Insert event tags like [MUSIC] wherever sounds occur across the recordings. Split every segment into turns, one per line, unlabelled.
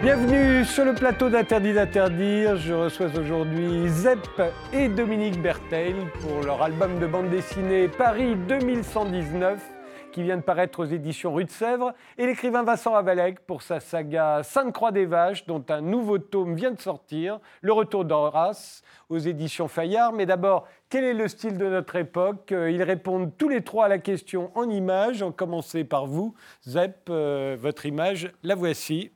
Bienvenue sur le plateau d'Interdit d'interdire. Je reçois aujourd'hui Zep et Dominique Bertheil pour leur album de bande dessinée Paris 2119 qui vient de paraître aux éditions Rue de Sèvres et l'écrivain Vincent Ravalec pour sa saga Sainte-Croix des Vaches dont un nouveau tome vient de sortir, Le Retour d'Horace aux éditions Fayard. Mais d'abord, quel est le style de notre époque? Ils répondent tous les trois à la question en images, en commencer par vous. Zep, euh, votre image, la voici.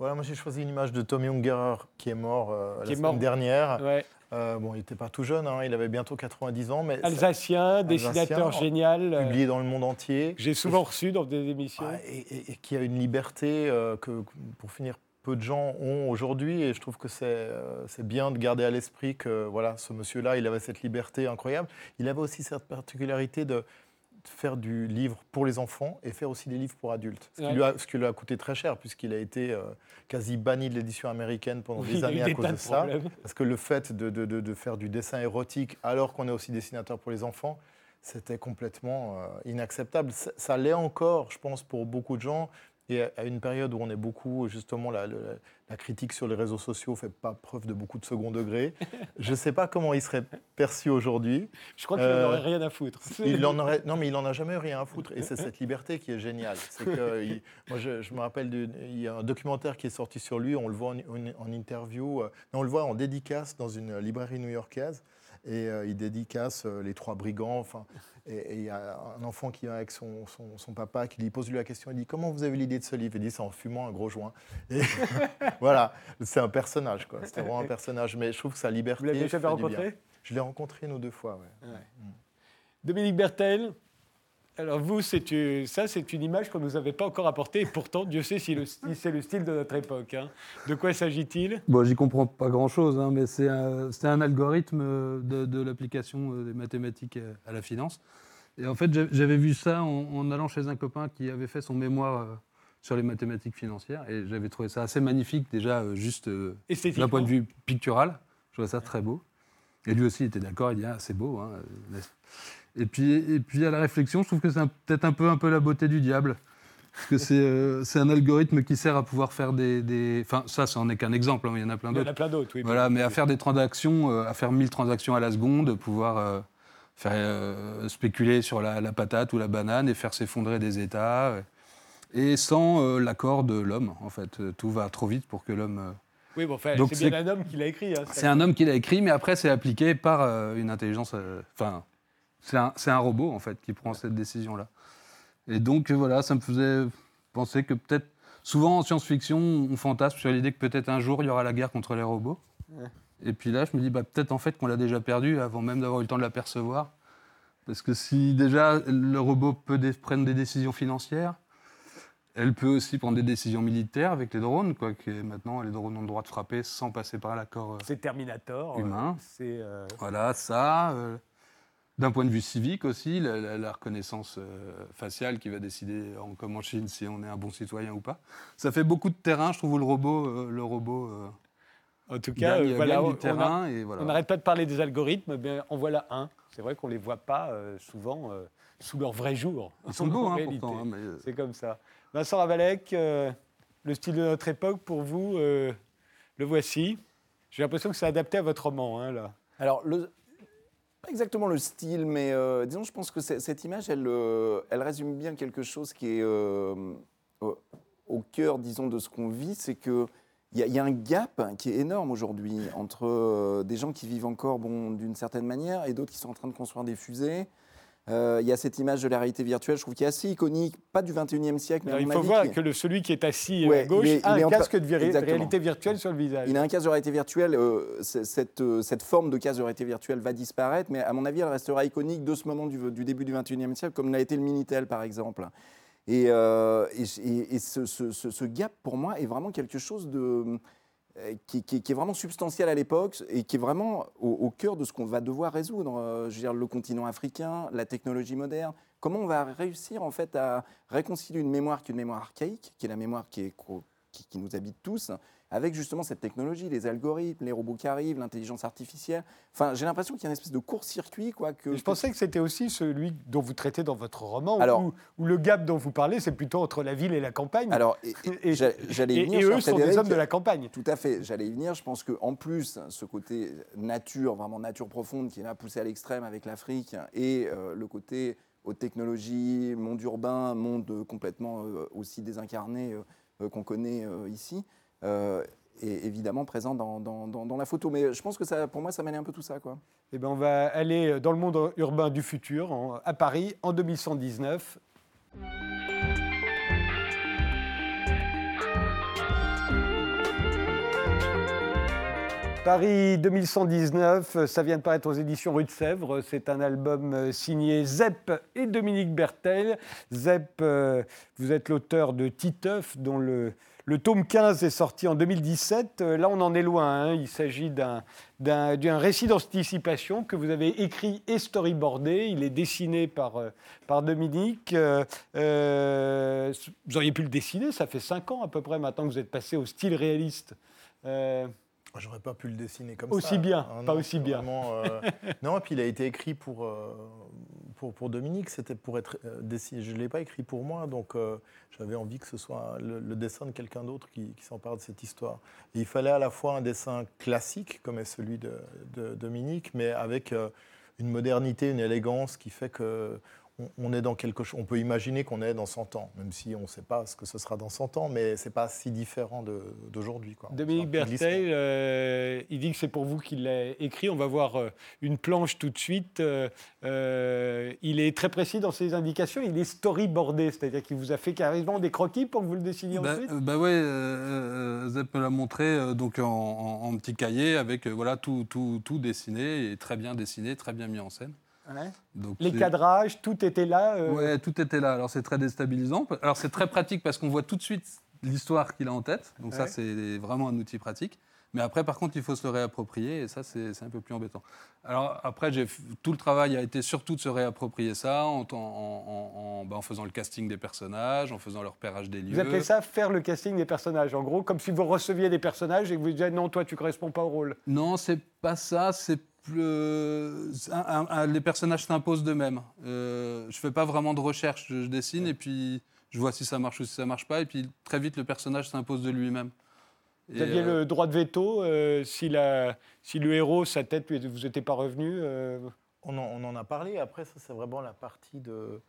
Voilà, moi j'ai choisi une image de Tom Ungerer qui est mort euh,
Qui
la
est
semaine
mort.
dernière.
Ouais.
Euh, bon, il n'était pas tout jeune, hein, il avait bientôt 90 ans, mais ça-
Alsacien, dessinateur
Alsacien,
génial, euh,
publié dans le monde entier.
j'ai souvent reçu dans des émissions.
Ouais, et, et- et qui a une liberté euh, que, pour finir, peu de gens ont aujourd'hui. Et je trouve que c'est bien de garder à l'esprit que voilà, ce monsieur-là, il avait cette liberté incroyable. Il avait aussi cette particularité de faire du livre pour les enfants et faire aussi des livres pour adultes. Ce qui, lui, a, ce qui lui a coûté très cher, puisqu'il a été euh, quasi banni de l'édition américaine pendant
Oui,
des années à cause de
de
ça. Parce que le fait de, de- de- de faire du dessin érotique alors qu'on est aussi dessinateur pour les enfants, c'était complètement euh, inacceptable. Ça, ça l'est encore, je pense, pour beaucoup de gens. Et à- une période où on est beaucoup, justement, la, critique sur les réseaux sociaux fait pas preuve de beaucoup de second degré. [LAUGHS] Je ne sais pas comment il serait perçu aujourd'hui.
Je crois qu'il n'en
Euh,
aurait rien à foutre. [LAUGHS]
Il en aurait, non, mais il en a jamais eu rien à foutre. Et c'est cette liberté qui est géniale. C'est que, [LAUGHS] il- moi, je, je me rappelle, il y a un documentaire qui est sorti sur lui. On le voit en, en- en interview. euh, on le voit en dédicace dans une librairie new-yorkaise. Et euh, il dédicace euh, les trois brigands. Enfin, et il y a un enfant qui vient avec son, son- son papa qui lui pose lui la question. Il dit Comment vous avez l'idée de ce livre? Il dit C'est en fumant un gros joint. Et [LAUGHS] voilà, c'est un personnage. quoi. C'était vraiment un personnage. Mais je trouve que sa liberté.
Vous l'avez jamais
fait
rencontré?
Je l'ai rencontré ou deux fois. ouais.
Dominique Bertel, alors vous, c'est ça, c'est une image qu'on ne nous avait pas encore apportée, et pourtant, Dieu sait si, c'est le style de notre époque. hein. De quoi s'agit-il?
Bon, j'y comprends pas grand-chose, hein, mais c'est un, algorithme euh, de, de l'application euh, des mathématiques euh, à la finance. Et en fait, j'a- j'avais vu ça en, en allant chez un copain qui avait fait son mémoire sur les mathématiques financières, et j'avais trouvé ça assez magnifique, déjà juste d'un point de vue pictural. Je trouvais ça très beau. Et lui aussi était d'accord, il dit ah, c'est beau. hein, Et puis, et puis à la réflexion, je trouve que c'est peut-être un peu, un peu la beauté du diable. Parce que c'est euh, un algorithme qui sert à pouvoir faire des. des- Enfin, ça, ça en est qu'un exemple, hein, il y en a plein
Il y en
d'autres.
a plein d'autres, oui.
Voilà, mais à faire des transactions, euh, à faire 1000 transactions à la seconde, pouvoir euh, faire euh, spéculer sur la, la patate ou la banane et faire s'effondrer des États. et sans l'accord de l'homme, en fait. Tout va trop vite pour que l'homme.
Oui, bon, enfin, c'est bien un homme qui l'a écrit. hein,
C'est un homme qui l'a écrit, mais après, c'est appliqué par une intelligence. Enfin, c'est un, robot, en fait, qui prend cette décision-là. Et donc, euh, voilà, ça me faisait penser que peut-être. Souvent, en science-fiction, on fantasme sur l'idée que peut-être un jour, il y aura la guerre contre les robots. Et puis là, je me dis, bah, peut-être en fait qu'on l'a déjà perdu avant même d'avoir eu le temps de l'apercevoir. Parce que si déjà le robot peut prendre des décisions financières, elle peut aussi prendre des décisions militaires avec les drones, quoi. Que maintenant, les drones ont le droit de frapper sans passer par l'accord. euh,
C'est Terminator. euh,
Humain.
C'est. euh,
voilà, ça. D'un point de vue civique aussi, la, la- la reconnaissance euh, faciale qui va décider, en, comme en Chine, si on est un bon citoyen ou pas. Ça fait beaucoup de terrain, je trouve, où le robot, euh, le robot euh,
En tout cas,
gagne,
euh, voilà,
gagne
on-
du
a-
terrain. et voilà.
On n'arrête pas de parler des algorithmes, mais en voilà un. C'est vrai qu'on ne les voit pas euh, souvent euh, sous leur vrai jour.
Ils sont beaux, [LAUGHS] hein,
réalité.
pourtant. hein, mais,
C'est comme ça. Vincent Ravalec, euh, le style de notre époque, pour vous, euh, le voici. J'ai l'impression que c'est adapté à votre roman, hein, là.
Alors, le, pas exactement le style, mais euh, disons, je pense que cette image, elle, euh, elle résume bien quelque chose qui est euh, au- cœur, disons, de ce qu'on vit, c'est que il y, y a un gap qui est énorme aujourd'hui entre des gens qui vivent encore bon, d'une certaine manière et d'autres qui sont en train de construire des fusées. Euh, Il y a cette image de la réalité virtuelle, je trouve, qui est assez iconique, pas du 21e siècle, mais à
Alors, il faut
avis,
voir
qui-
que celui qui est assis
Ouais,
à gauche
il est-
a
il
un
en
casque de réalité virtuelle sur le visage.
Il a un casque de réalité virtuelle. euh, cette, euh, cette forme de casque de réalité virtuelle va disparaître, mais à mon avis, elle restera iconique de ce moment du, du début du 21e siècle, comme l'a été le Minitel, par exemple. Et, euh, et, ce, ce- gap, pour moi, est vraiment quelque chose de, qui, qui- est vraiment substantiel à l'époque et qui est vraiment au, cœur de ce qu'on va devoir résoudre. Euh, Je veux dire, le continent africain, la technologie moderne. Comment on va réussir en fait à réconcilier une mémoire qui est une mémoire archaïque, qui est la mémoire qui nous habite tous, avec justement cette technologie, les algorithmes, les robots qui arrivent, l'intelligence artificielle. Enfin, j'ai l'impression qu'il y a une espèce de court-circuit. quoi. Que,
Je pensais que c'était aussi celui dont vous traitez dans votre roman,
Alors-
où, où le gap dont vous parlez, c'est plutôt entre la ville et la campagne.
Alors, et- [LAUGHS] et-
et,
j'a- j'allais
et-
venir,
et eux sont des hommes de la campagne.
Tout à fait, j'allais y venir. Je pense qu'en plus, ce côté nature, vraiment nature profonde, qui est là poussé à l'extrême avec l'Afrique, et euh, le côté haute technologie, monde urbain, monde complètement euh, aussi désincarné euh, qu'on connaît ici, est évidemment présent dans, la photo. Mais je pense que pour moi, ça mêle un peu tout ça. Quoi.
Eh ben, on va aller dans le monde urbain du futur, à Paris, en 2119. Paris 2119, euh, ça vient de paraître aux éditions Rue de Sèvres. C'est un album euh, signé Zep et Dominique Bertel. Zep, euh, vous êtes l'auteur de Titeuf, dont le, le tome 15 est sorti en 2017. Euh, Là, on en est loin. hein. Il s'agit d'un récit d'anticipation que vous avez écrit et storyboardé. Il est dessiné par, euh, par Dominique. Euh, vous auriez pu le dessiner, ça fait 5 ans à peu près maintenant que vous êtes passé au style réaliste. Euh,
J'aurais pas pu le dessiner comme
Aussi
ça.
bien,
Ah
pas
non,
aussi bien.
vraiment, euh, [LAUGHS] non, et puis il a été écrit pour, pour, Dominique, c'était pour être euh, dessiné. Je ne l'ai pas écrit pour moi, donc euh, j'avais envie que ce soit le, dessin de quelqu'un d'autre qui, qui s'empare de cette histoire. Et il fallait à la fois un dessin classique, comme est celui de, de Dominique, mais avec euh, une modernité, une élégance qui fait que on, on est dans quelque chose. On peut imaginer qu'on est dans 100 ans, même si on ne sait pas ce que ce sera dans 100 ans, mais c'est pas si différent de- d'aujourd'hui.
Dominique. Bertel, euh, il dit que c'est pour vous qu'il l'a écrit. On va voir euh, une planche tout de suite. Euh, euh, il est très précis dans ses indications. Il est storyboardé, c'est-à-dire qu'il vous a fait carrément des croquis pour que vous le dessiniez
Bah,
ensuite.
bah ouais, euh, Zep me l'a montré euh, donc en, en- en petit cahier avec euh, voilà tout, tout, tout dessiné et très bien dessiné, très bien mis en scène.
Ouais.
Donc
Les cadrages, tout était là. euh,
Ouais, tout était là. Alors c'est très déstabilisant. Alors c'est très pratique parce qu'on voit tout de suite l'histoire qu'il a en tête. Donc ça c'est vraiment un outil pratique. Mais après par contre il faut se le réapproprier et ça c'est un peu plus embêtant. Alors après tout le travail a été surtout de se réapproprier ça en, en- en- en- bah, en faisant le casting des personnages, en faisant le repérage des lieux.
Vous appelez ça faire le casting des personnages, en gros, comme si vous receviez des personnages et que vous disiez non, toi, tu corresponds pas au rôle.
Non, c'est pas ça. C'est plus. euh, un- un- un- les personnages s'imposent d'eux-mêmes. Euh, je fais pas vraiment de recherche. Je, je dessine et puis je vois si ça marche ou si ça marche pas. Et puis très vite, le personnage s'impose de lui-même.
Vous aviez
euh,
le droit de veto euh, si, la, si le héros, sa tête, lui- vous n'étiez pas revenu. euh,
On en, on en a parlé. Après, ça, c'est vraiment la partie de,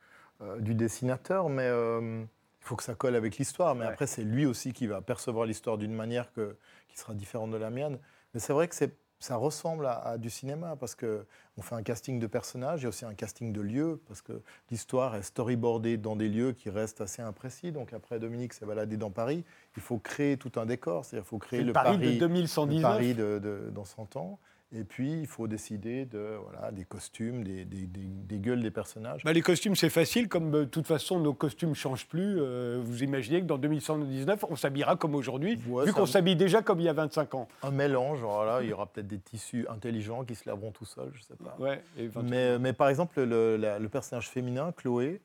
euh, du dessinateur. Mais euh, il faut que ça colle avec l'histoire. Mais
Ouais.
après, c'est lui aussi qui va percevoir l'histoire d'une manière que, qui sera différente de la mienne. Mais c'est vrai que c'est, ça ressemble à, à du cinéma parce que on fait un casting de personnages et aussi un casting de lieux parce que l'histoire est storyboardée dans des lieux qui restent assez imprécis. Donc après, Dominique s'est baladé dans Paris. Il faut créer tout un décor. C'est-à-dire, il faut créer le
Paris, de
le
2119.
Paris de, de- dans 100 ans. Et puis, il faut décider de, voilà, des costumes, des, des- des- des gueules des personnages.
Bah, les costumes, c'est facile, comme euh, de toute façon, nos costumes ne changent plus. euh, vous imaginez que dans 2119, on s'habillera comme aujourd'hui,
Ouais,
vu qu'on s'habille déjà comme il y a 25 ans.
Un mélange, voilà, il y aura peut-être des tissus intelligents qui se laveront tout seuls, je sais pas.
Ouais, et 28.
Mais, mais par exemple, le, la- le personnage féminin, Chloé,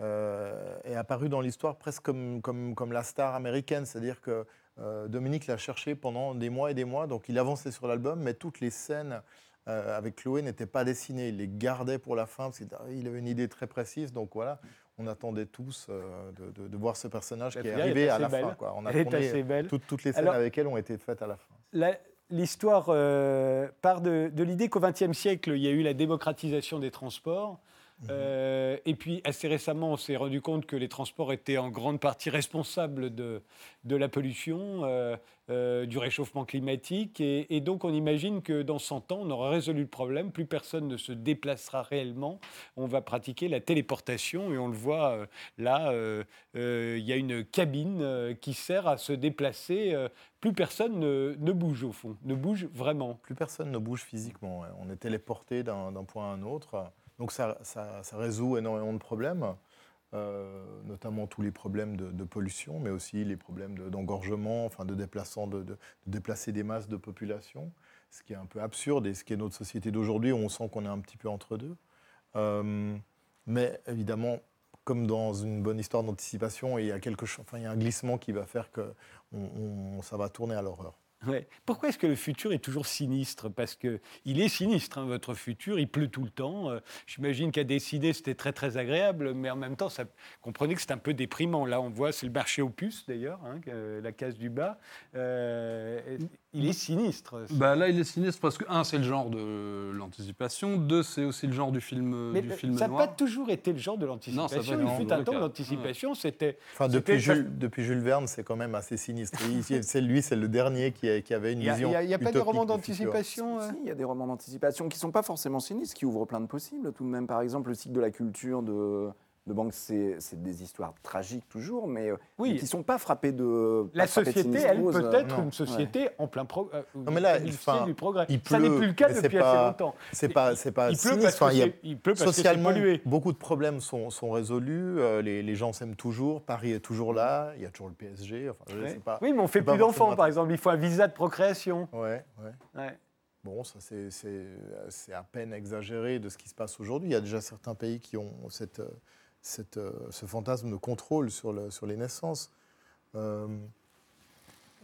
euh, est apparu dans l'histoire presque comme, comme, comme la star américaine. C'est-à-dire que euh, Dominique l'a cherché pendant des mois et des mois. Donc il avançait sur l'album, mais toutes les scènes euh, avec Chloé n'étaient pas dessinées. Il les gardait pour la fin parce qu'il avait une idée très précise. Donc voilà, on attendait tous euh, de, de- de voir ce personnage
La
qui est arrivé à la
belle.
fin. quoi. On a
Elle est assez belle.
toutes, toutes les scènes
Alors-
avec elle ont été faites à la fin.
La- L'histoire euh, part de, de l'idée qu'au XXe siècle, il y a eu la démocratisation des transports. Euh, et puis, assez récemment, on s'est rendu compte que les transports étaient en grande partie responsables de, la pollution, euh, euh, du réchauffement climatique. Et, donc, on imagine que dans 100 ans, on aura résolu le problème. Plus personne ne se déplacera réellement. On va pratiquer la téléportation. Et on le voit là, il y a une cabine qui sert à se déplacer. plus personne ne, bouge au fond, ne bouge vraiment.
Plus personne ne bouge physiquement. On est téléporté d'un point à un autre. Donc ça, ça- résout énormément de problèmes, euh, notamment tous les problèmes de, de pollution, mais aussi les problèmes de- d'engorgement, enfin de, déplaçant, de, de- de déplacer des masses de population, ce qui est un peu absurde et ce qui est notre société d'aujourd'hui où on sent qu'on est un petit peu entre deux. Euh, mais évidemment, comme dans une bonne histoire d'anticipation, il y a enfin, il y a un glissement qui va faire que ça va tourner à l'horreur.
Ouais. Pourquoi est-ce que le futur est toujours sinistre? Parce que il est sinistre, hein, votre futur. Il pleut tout le temps. Euh, J'imagine qu'à décider, c'était très très agréable, mais en même temps, comprenez que c'est un peu déprimant. Là, on voit, c'est le marché aux puces d'ailleurs, hein, que- la case du bas. Euh, il est sinistre.
Bah là, il est sinistre parce que, un, c'est le genre de l'anticipation. Deux, c'est aussi le genre du film,
mais
du
le-
film
ça n'a pas toujours été le genre de l'anticipation. Il fut un temps, l'anticipation, c'était.
Enfin, depuis, Jules, depuis Jules Verne, c'est quand même assez sinistre. C'est lui, c'est le dernier qui, a- qui avait une
Il n'y a,
vision.
il y a- il y a pas de romans d'anticipation euh
Si, il y a des romans d'anticipation qui ne sont pas forcément sinistres, qui ouvrent plein de possibles tout de même. Par exemple, le cycle de la culture de, de Banks, c'est des histoires tragiques toujours, mais, euh,
Oui.
mais qui ne sont pas frappées de.
La société, elle, peut
euh,
être
non.
une société en plein progrès.
Non, mais là,
du progrès.
il
ça n'est
pleut,
plus le cas depuis
pas-
assez longtemps.
C'est pas, c'est pas
Il pleut parce que
Enfin, il y a-
c'est- il pleut parce que
Socialement,
pollué.
beaucoup de problèmes sont, sont résolus. euh, les, les gens s'aiment toujours. Paris est toujours là. Il y a toujours le PSG. Enfin,
Ouais.
sais pas.
Oui, mais on fait
c'est pas
plus d'enfants, par exemple. Il faut un visa de procréation.
Ouais, ouais.
Ouais.
Bon, ça c'est- à peine exagéré de ce qui se passe aujourd'hui. Il y a déjà certains pays qui ont cette, euh, cette, euh, ce fantasme de contrôle sur, le, sur les naissances. Euh,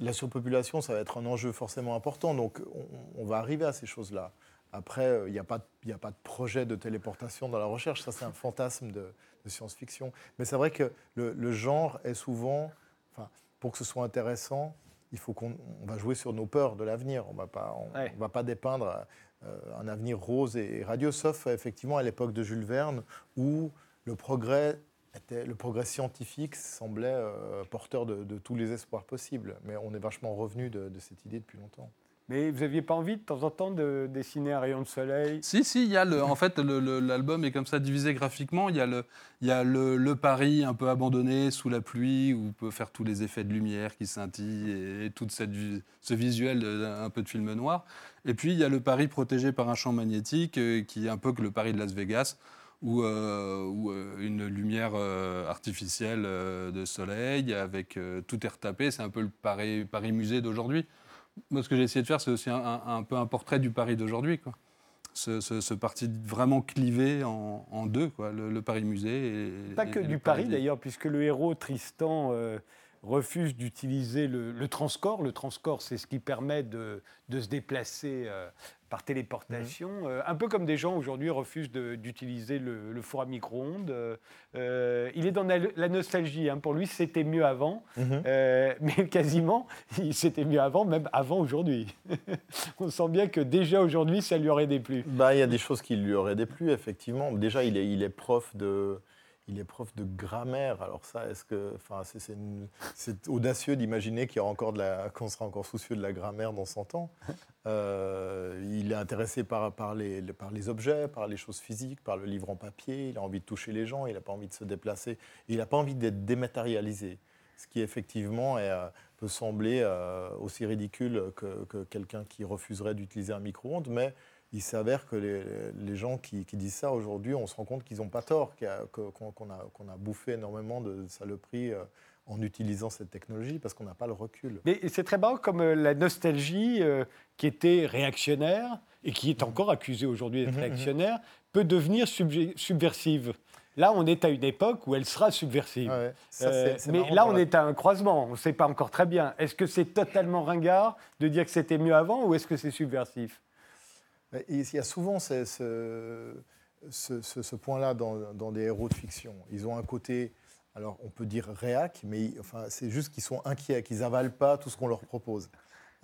la surpopulation, ça va être un enjeu forcément important, donc on, on va arriver à ces choses-là. Après, euh, il n'y a, a pas de projet de téléportation dans la recherche, ça c'est un fantasme de, de science-fiction. Mais c'est vrai que le, le genre est souvent, enfin, pour que ce soit intéressant, il faut qu'on on va jouer sur nos peurs de l'avenir. On ne
Ouais.
va pas dépeindre euh, un avenir rose et radieux, sauf effectivement à l'époque de Jules Verne, où le progrès, était, le progrès scientifique semblait euh, porteur de, de tous les espoirs possibles. Mais on est vachement revenu de, de cette idée depuis longtemps.
Mais vous n'aviez pas envie de temps en temps de dessiner un rayon de soleil?
Si, si, il y a le, en fait, l'album est comme ça divisé graphiquement. Il y a, le, il y a le, le Paris un peu abandonné sous la pluie, où on peut faire tous les effets de lumière qui scintillent et, tout cette, vi- ce visuel de- un peu de film noir. Et puis, il y a le Paris protégé par un champ magnétique, euh, qui est un peu que le Paris de Las Vegas, où, euh, où, euh, une lumière euh, artificielle euh, de soleil, avec tout est retapé. C'est un peu le Paris, Paris musée d'aujourd'hui. Moi, ce que j'ai essayé de faire, c'est aussi un, un- un peu un portrait du Paris d'aujourd'hui. quoi. Ce, ce- ce parti vraiment clivé en, en deux, quoi, le, le Paris musée. Et,
Pas
et-
que du Paris d'ailleurs, puisque le héros Tristan euh, refuse d'utiliser le, le transcorps. Le transcorps, c'est ce qui permet de, de se déplacer euh, par téléportation. Euh, un peu comme des gens aujourd'hui refusent d'utiliser le, le four à micro-ondes. Euh, il est dans la, la nostalgie. hein. Pour lui, c'était mieux avant. Euh, mais [LAUGHS] quasiment, c'était mieux avant, même avant aujourd'hui. [LAUGHS] On sent bien que déjà aujourd'hui, ça lui aurait déplu.
Bah, il y a des choses qui lui auraient déplu, effectivement. Déjà, il est, il est prof de. Il est prof de grammaire. Alors ça, est-ce que, enfin, c'est, audacieux d'imaginer qu'on sera encore soucieux de la grammaire dans 100 ans. Euh, il est intéressé par, les, par les objets, par les choses physiques, par le livre en papier. Il a envie de toucher les gens. Il n'a pas envie de se déplacer. Il n'a pas envie d'être dématérialisé. Ce qui effectivement euh, peut sembler euh, aussi ridicule que, que quelqu'un qui refuserait d'utiliser un micro-ondes, mais il s'avère que les, les gens qui, qui disent ça aujourd'hui, on se rend compte qu'ils n'ont pas tort, qu'on qu'on a, qu'on a bouffé énormément de saloperies euh, en utilisant cette technologie parce qu'on n'a pas le recul.
Mais c'est très marrant comme euh, la nostalgie, euh, qui était réactionnaire et qui est encore accusée aujourd'hui d'être
Mhm, mhm.
réactionnaire, peut devenir subversive. Là, on est à une époque où elle sera subversive.
Ouais, ça, c'est- c'est
mais là, on est à un croisement. On ne sait pas encore très bien. Est-ce que c'est totalement ringard de dire que c'était mieux avant ou est-ce que c'est subversif?
Il y a souvent ce, point-là dans, des héros de fiction. Ils ont un côté, alors on peut dire réac, mais enfin, c'est juste qu'ils sont inquiets, qu'ils avalent pas tout ce qu'on leur propose.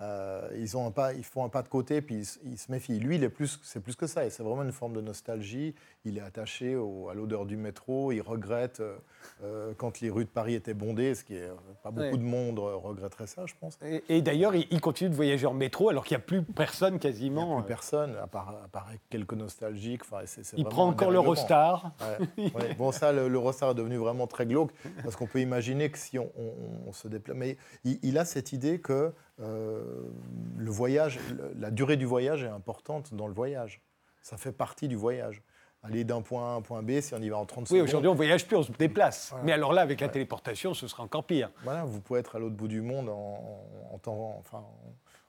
Euh, ils, ont un pas, ils font un pas de côté, puis ils, se- ils se méfient. Lui, plus, c'est plus que ça, et c'est vraiment une forme de nostalgie. Il est attaché au- à l'odeur du métro, il regrette euh, euh, quand les rues de Paris étaient bondées, ce qui est pas beaucoup
Ouais.
de monde regretterait ça, je pense.
Et, et d'ailleurs, il, il continue de voyager en métro alors qu'il n'y a plus personne
Il n'y
quasiment.
a plus personne, à part, à part quelques nostalgiques. Enfin,
il prend encore l'Eurostar.
Ouais, ouais. [LAUGHS] Bon, ça, le- l'Eurostar est devenu vraiment très glauque, parce qu'on peut imaginer que si on, on- on se déplace... Mais il, il a cette idée que le voyage, la durée du voyage est importante dans le voyage. Ça fait partie du voyage. Aller d'un point A à un point B, si on y va en 30
Oui,
secondes...
aujourd'hui, on voyage plus, on se déplace.
Voilà.
Mais alors là, avec la téléportation, ce sera encore pire.
Voilà, vous pouvez être à l'autre bout du monde en, en temps, enfin,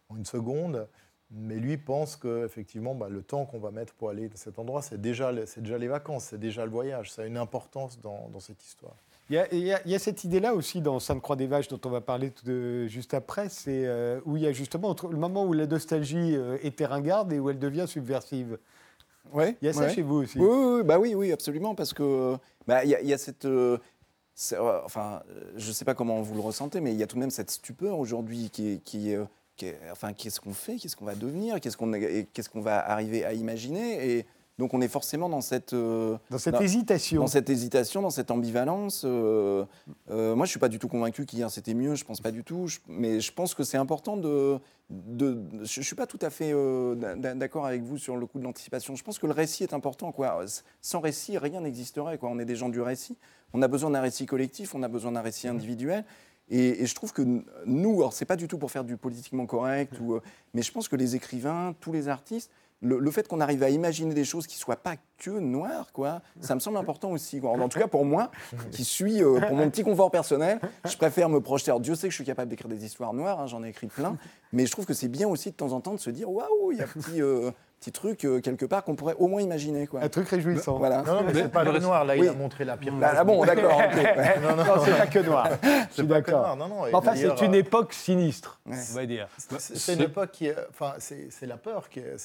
en une seconde. Mais lui pense que effectivement, bah, le temps qu'on va mettre pour aller à cet endroit, c'est déjà, les vacances, c'est déjà le voyage. Ça a une importance dans, dans cette histoire.
Il y a, y y cette idée-là aussi dans Sainte-Croix-des-Vaches dont on va parler tout de- juste après, c'est euh, où il y a justement entre le moment où la nostalgie euh, était ringarde et où elle devient subversive.
Ouais,
Il y a ça
ouais.
chez vous aussi.
Oui, oui, oui, bah oui, oui, absolument, parce que bah, il y, a- il y a cette, euh, euh, enfin, je ne sais pas comment vous le ressentez, mais il y a tout de même cette stupeur aujourd'hui qui est, qui est, qui est- enfin, qu'est-ce qu'on fait, qu'est-ce qu'on va devenir, qu'est-ce qu'on, qu'est-ce qu'on va arriver à imaginer, et donc on est forcément dans cette, euh,
Dans cette hésitation.
dans cette hésitation, dans cette ambivalence. euh, euh, moi, je suis pas du tout convaincu qu'hier c'était mieux. Je pense pas du tout. Je- mais je pense que c'est important de. de je, je suis pas tout à fait d'a- d'accord avec vous sur le coup de l'anticipation. Je pense que le récit est important. Quoi. Sans récit, rien n'existerait. Quoi. On est des gens du récit. On a besoin d'un récit collectif. On a besoin d'un récit individuel. Et, et je trouve que nous, alors c'est pas du tout pour faire du politiquement correct, ou, euh, mais je pense que les écrivains, tous les artistes, le, fait qu'on arrive à imaginer des choses qui soient pas que noires, quoi, ça me semble important aussi. En tout cas, pour moi, qui suis, euh, pour mon petit confort personnel, je préfère me projeter. Alors, Dieu sait que je suis capable d'écrire des histoires noires, hein, j'en ai écrit plein, mais je trouve que c'est bien aussi de temps en temps de se dire waouh, il y a un petit, euh, petit truc euh, quelque part qu'on pourrait au moins imaginer. Quoi.
Un truc réjouissant.
Voilà.
Non, non, mais c'est pas le noir. Là, il a montré la pire.
Ah, ah bon, d'accord. [LAUGHS]
Non, non,
Non, c'est pas que noir. Je suis d'accord. Enfin, c'est une
euh,
époque sinistre,
Ouais.
on va dire.
C'est une époque qui. Enfin, c'est c'est la peur qui est.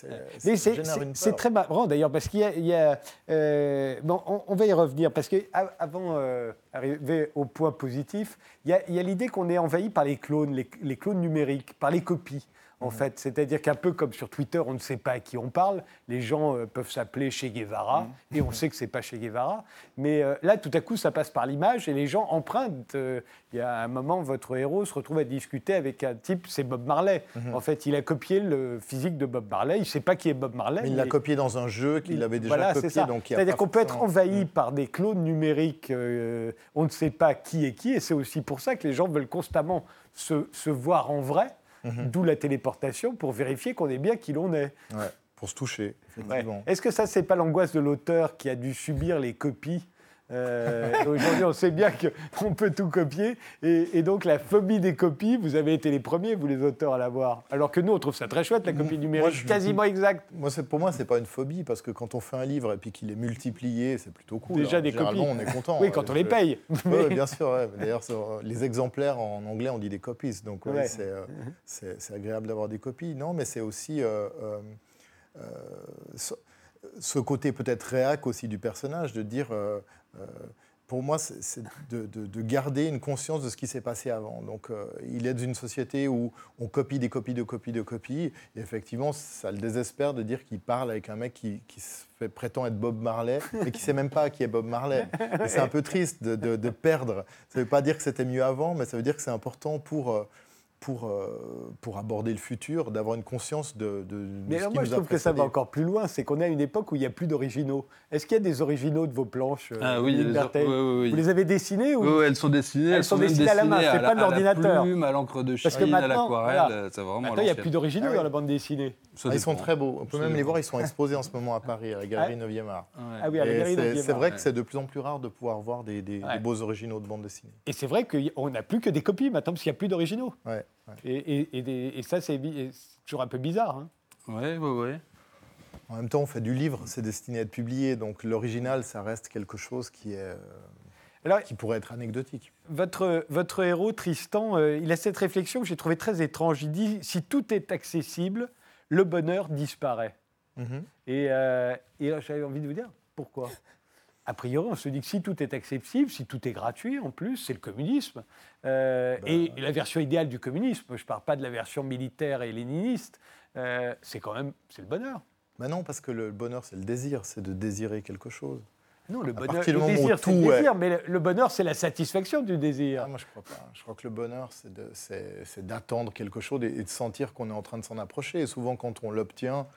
c'est-
très marrant d'ailleurs parce qu'il y a. il y a, euh, bon, on, on va y revenir parce qu'avant d'arriver au point positif, il y a, il y a l'idée qu'on est envahi par les clones, les, les clones numériques, par les copies. En fait, c'est-à-dire qu'un peu comme sur Twitter, on ne sait pas à qui on parle. Les gens euh, peuvent s'appeler Che Guevara et on sait que c'est pas Che Guevara. Mais euh, là, tout à coup, ça passe par l'image et les gens empruntent. euh, Il y a un moment, votre héros se retrouve à discuter avec un type, c'est Bob Marley. En fait, il a copié le physique de Bob Marley. Il ne sait pas qui est Bob Marley.
Mais il l'a copié dans un jeu qu'il avait déjà
voilà,
copié.
C'est-à-dire qu'on peut être envahi par des clones numériques, on ne sait pas qui est qui, et c'est aussi pour ça que les gens veulent constamment se, se voir en vrai,
Mhm.
d'où la téléportation, pour vérifier qu'on est bien qui l'on est.
Ouais, pour se toucher,
Ouais. Est-ce que ça, c'est pas l'angoisse de l'auteur qui a dû subir les copies Euh, Aujourd'hui, on sait bien qu'on [LAUGHS] peut tout copier. Et, et donc, la phobie des copies, vous avez été les premiers, vous les auteurs, à l'avoir. Alors que nous, on trouve ça très chouette, la copie numérique,
je-
quasiment exacte.
Moi, pour moi, c'est pas une phobie parce que quand on fait un livre et puis qu'il est multiplié, c'est plutôt cool.
Déjà
Alors,
des copies.
on est content.
Oui, quand on les paye. [LAUGHS]
Bien sûr. ouais. D'ailleurs, sur les exemplaires en anglais, on dit des copies. Donc, ouais,
Ouais.
c'est, euh, c'est, c'est agréable d'avoir des copies. Non, mais c'est aussi euh, euh, euh, ce, côté peut-être réac aussi du personnage, de dire. euh, euh, pour moi, c'est, de, de- de garder une conscience de ce qui s'est passé avant. Donc, euh, il est dans une société où on copie des copies de copies de copies. Et effectivement, ça le désespère de dire qu'il parle avec un mec qui, prétend être Bob Marley et qui ne sait même pas qui est Bob Marley. C'est un peu triste de perdre. Ça ne veut pas dire que c'était mieux avant, mais ça veut dire que c'est important pour, euh, pour, euh, pour aborder le futur, d'avoir une conscience de, de, de
Mais
ce
alors
qui
moi,
nous
je
a
trouve que ça va encore plus loin. C'est qu'on est à une époque où il n'y a plus d'originaux. Est-ce qu'il y a des originaux de vos planches euh,
Ah oui, les or-.
Vous les avez dessinés ou...
Oui, elles sont dessinées.
Elles sont
même
dessinées à la main, c'est pas de
à la
l'ordinateur.
plume, à l'encre de
Parce que
Chine, à l'aquarelle.
voilà.
C'est vraiment.
Maintenant, il n'y a plus d'originaux
Ah oui.
dans la bande dessinée.
Ça
Ah, ils sont très beaux. On peut
Ça
même les voir, ils sont exposés en ce moment à [LAUGHS] Paris, à la galerie 9e art.
Ouais.
Ah oui, à la
Et
galerie
c'est- vrai
ouais.
que c'est de plus en plus rare de pouvoir voir des, des-
Ouais.
des beaux originaux de bande dessinée.
Et c'est vrai qu'on n'a plus que des copies maintenant, parce qu'il n'y a plus d'originaux.
Ouais, ouais.
Et, et- et des- et ça, c'est toujours un peu bizarre. hein.
Ouais, ouais, ouais.
En même temps, on fait du livre, c'est destiné à être publié, donc l'original, ça reste quelque chose qui, est, euh,
Alors,
qui pourrait être anecdotique.
votre, votre héros, Tristan, euh, il a cette réflexion que j'ai trouvée très étrange. Il dit si tout est accessible, le bonheur disparaît.
Mhm.
Et, euh, et j'avais envie de vous dire pourquoi? A priori, on se dit que si tout est accessible, si tout est gratuit, en plus, c'est le communisme. Euh, et la version idéale du communisme, je ne parle pas de la version militaire et léniniste, euh, c'est quand même c'est le bonheur.
Bah non, parce que le bonheur, c'est le désir, c'est de désirer quelque chose.
Non, le bonheur, le désir, c'est le
est-
désir, mais le, bonheur, c'est la satisfaction du désir.
Ah, moi, je crois pas. Je crois que le bonheur, c'est d'attendre quelque chose et, et de sentir qu'on est en train de s'en approcher. Et souvent, quand on l'obtient,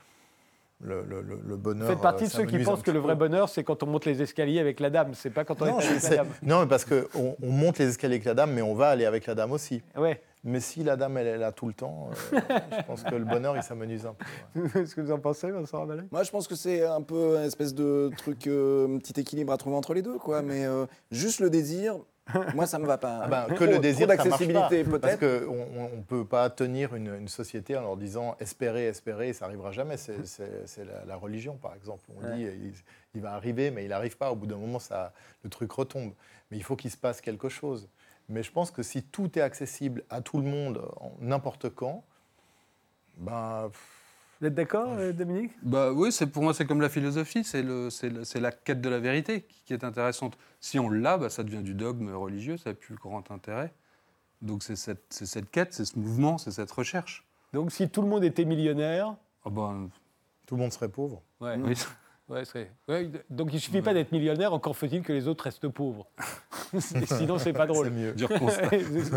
le, le- le- le bonheur.
Vous faites partie
euh,
de
ça
ceux qui pensent que le vrai bonheur, c'est quand on monte les escaliers avec la dame. C'est pas quand on
Non,
est avec la dame.
non, mais parce qu'on on monte les escaliers avec la dame, mais on va aller avec la dame aussi.
Ouais.
Mais si la dame, elle est là tout le temps, euh, [LAUGHS] je pense que le bonheur, il s'amenuise un peu. ouais. [LAUGHS]
Est-ce que vous en pensez, Vincent Ramallet
Moi, je pense que c'est un peu une espèce de truc, euh, un petit équilibre à trouver entre les deux, quoi. Mais euh, juste le désir, Moi, ça me va pas.
Ah ben, que
Trop-
le désir,
trop
ça marche
d'accessibilité,
pas. Parce
peut-être.
qu'on ne peut pas tenir une, une société en leur disant espérer, espérer, ça n'arrivera jamais. C'est c'est- c'est la, la religion, par exemple. On
Ouais.
dit il, il va arriver, mais il n'arrive pas. Au bout d'un moment, ça, le truc retombe. Mais il faut qu'il se passe quelque chose. Mais je pense que si tout est accessible à tout le monde, en- n'importe quand, ben,
Vous êtes d'accord, Dominique?
Bah oui, c'est pour moi c'est comme la philosophie, c'est le, c'est le- c'est la quête de la vérité qui, qui est intéressante. Si on l'a, bah, ça devient du dogme religieux, ça n'a plus grand intérêt. Donc c'est cette, c'est cette quête, c'est ce mouvement, c'est cette recherche.
Donc, si tout le monde était millionnaire,
Ah bah,
tout le monde serait pauvre.
ouais,
oui.
Ouais, c'est- ouais, donc il suffit pas d'être millionnaire, encore faut-il que les autres restent pauvres. [LAUGHS] Sinon, c'est pas drôle.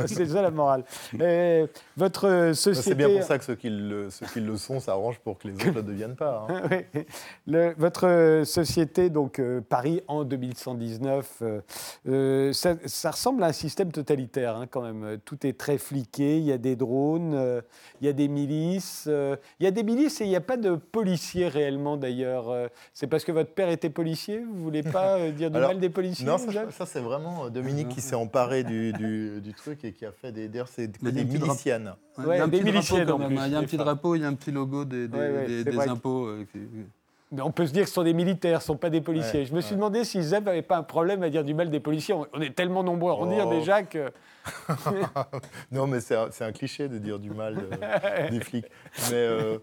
c'est [LAUGHS] ça la morale. Euh, votre société.
C'est bien pour ça que ceux qui le, ceux qui le sont s'arrangent pour que les autres ne le deviennent pas. hein. [LAUGHS]
Le- votre euh, société, donc euh, Paris en 2119, euh, ça, ça ressemble à un système totalitaire hein, quand même. Tout est très fliqué, il y a des drones, euh, il y a des milices. euh, il y a des milices et il n'y a pas de policiers réellement d'ailleurs. Euh, c'est parce que votre père était policier Vous voulez pas euh, dire du [LAUGHS]
Alors,
mal des policiers
Non, ça, ça, c'est vraiment euh, Dominique qui s'est emparé du, du- du truc et qui a fait des. D'ailleurs, c'est des miliciennes.
Il y a un
des
petit drapeau
miliciennes,
quand
en
même,
plus.
Il y a un petit drapeau, il y a un petit logo des, des,
Ouais, ouais,
des-
c'est
des
vrai que-
impôts. euh, qui-
Mais on peut se dire que ce sont des militaires, ce ne sont pas des policiers.
Ouais,
Je me suis
ouais.
demandé si Zeb n'avait pas un problème à dire du mal des policiers. On- est tellement nombreux à en dire
Oh.
déjà que. [LAUGHS]
Non, mais c'est un, c'est un cliché de dire du mal de- [LAUGHS] des flics. Mais euh,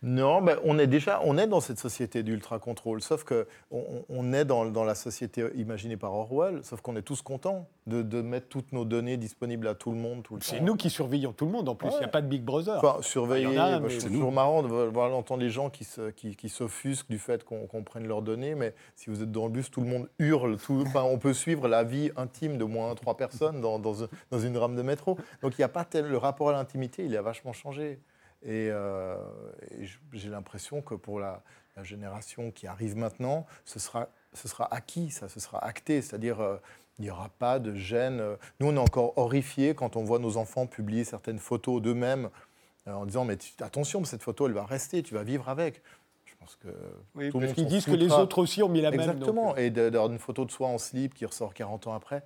non, ben, on est déjà on est dans cette société d'ultra contrôle. Sauf que on, est dans, dans la société imaginée par Orwell. Sauf qu'on est tous contents de, de mettre toutes nos données disponibles à tout le monde tout le temps.
C'est nous qui surveillons tout le monde en plus. Il n'y a pas de Big Brother.
Enfin, surveiller, bah,
C'est
toujours marrant de voir entendre les gens qui se- qui, qui s'offusquent du fait qu'on qu'on prenne leurs données, mais si vous êtes dans le bus, tout le monde hurle. Tout, enfin, on peut suivre la vie intime de moins trois personnes dans, dans, un- dans une rame de métro. Donc il n'y a pas tel, le rapport à l'intimité, il a vachement changé. Et, euh, et j'ai l'impression que pour la, la génération qui arrive maintenant, ce sera, ce sera acquis, ça, ce sera acté. C'est-à-dire, euh, il n'y aura pas de gêne. Nous, on est encore horrifiés quand on voit nos enfants publier certaines photos d'eux-mêmes euh, en disant Mais tu- attention, cette photo, elle va rester, tu vas vivre avec. Je pense que.
Oui,
tout
parce qu'ils
s'en
disent que les autres aussi ont mis la même.
Exactement.
donc, euh,
Et de- d'avoir une photo de soi en slip qui ressort 40 ans après.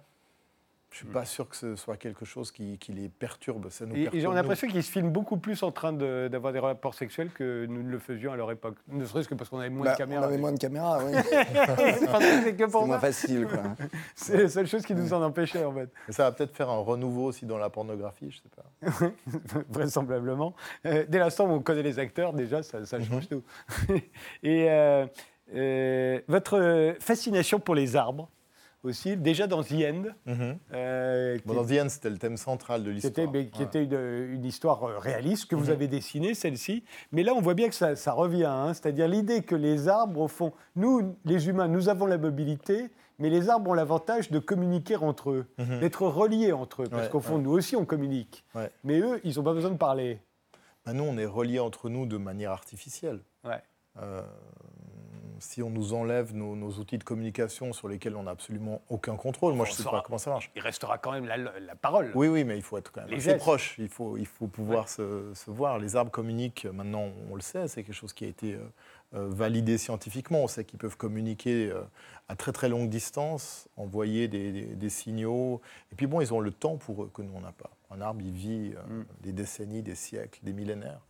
Je
Mm.
suis pas sûr que ce soit quelque chose qui, qui les perturbe. Ça nous
Et, et
perturbe,
j'ai
nous.
l'impression qu'ils se filment beaucoup plus en train de- d'avoir des rapports sexuels que nous ne le faisions à leur époque. Ne serait-ce que parce qu'on avait moins
Bah,
de
on
caméras.
avait moins de caméras, oui. [LAUGHS]
C'est que pour
moins facile. [LAUGHS]
C'est la seule chose qui nous en empêchait en fait,
ça va peut-être faire un renouveau aussi dans la pornographie, je sais pas. [LAUGHS]
vraisemblablement. Euh, dès l'instant où on connaît les acteurs, déjà, ça, ça
Mhm.
change tout. et euh, euh, votre fascination pour les arbres aussi, déjà dans The End, euh, qui-
Bon, dans The End, c'était le thème central de l'histoire.
qui
Ouais.
était une, une histoire euh, réaliste que vous
Mhm.
avez dessinée, celle-ci. Mais là, on voit bien que ça, ça revient. hein. C'est-à-dire l'idée que les arbres, au fond, nous, les humains, nous avons la mobilité, mais les arbres ont l'avantage de communiquer entre eux,
Mhm.
d'être reliés entre eux. Parce
Ouais,
qu'au fond,
ouais.
nous aussi, on communique. Mais eux, ils n'ont pas besoin de parler.
Bah, nous, on est reliés entre nous de manière artificielle. Euh, si on nous enlève nos, nos outils de communication sur lesquels on n'a absolument aucun contrôle, moi,
On
je ne sais pas comment ça marche.
Il restera quand même la, la parole.
Oui, oui, mais il faut être quand même
Les
assez
gestes.
proche. Il faut, il faut pouvoir se, se voir. Les arbres communiquent, maintenant on le sait, c'est quelque chose qui a été euh, euh, validé scientifiquement. On sait qu'ils peuvent communiquer euh, à très très longue distance, envoyer des, des- des signaux. Et puis bon, ils ont le temps pour eux que nous, on n'a pas. Un arbre, il vit
Mm.
des décennies, des siècles, des millénaires.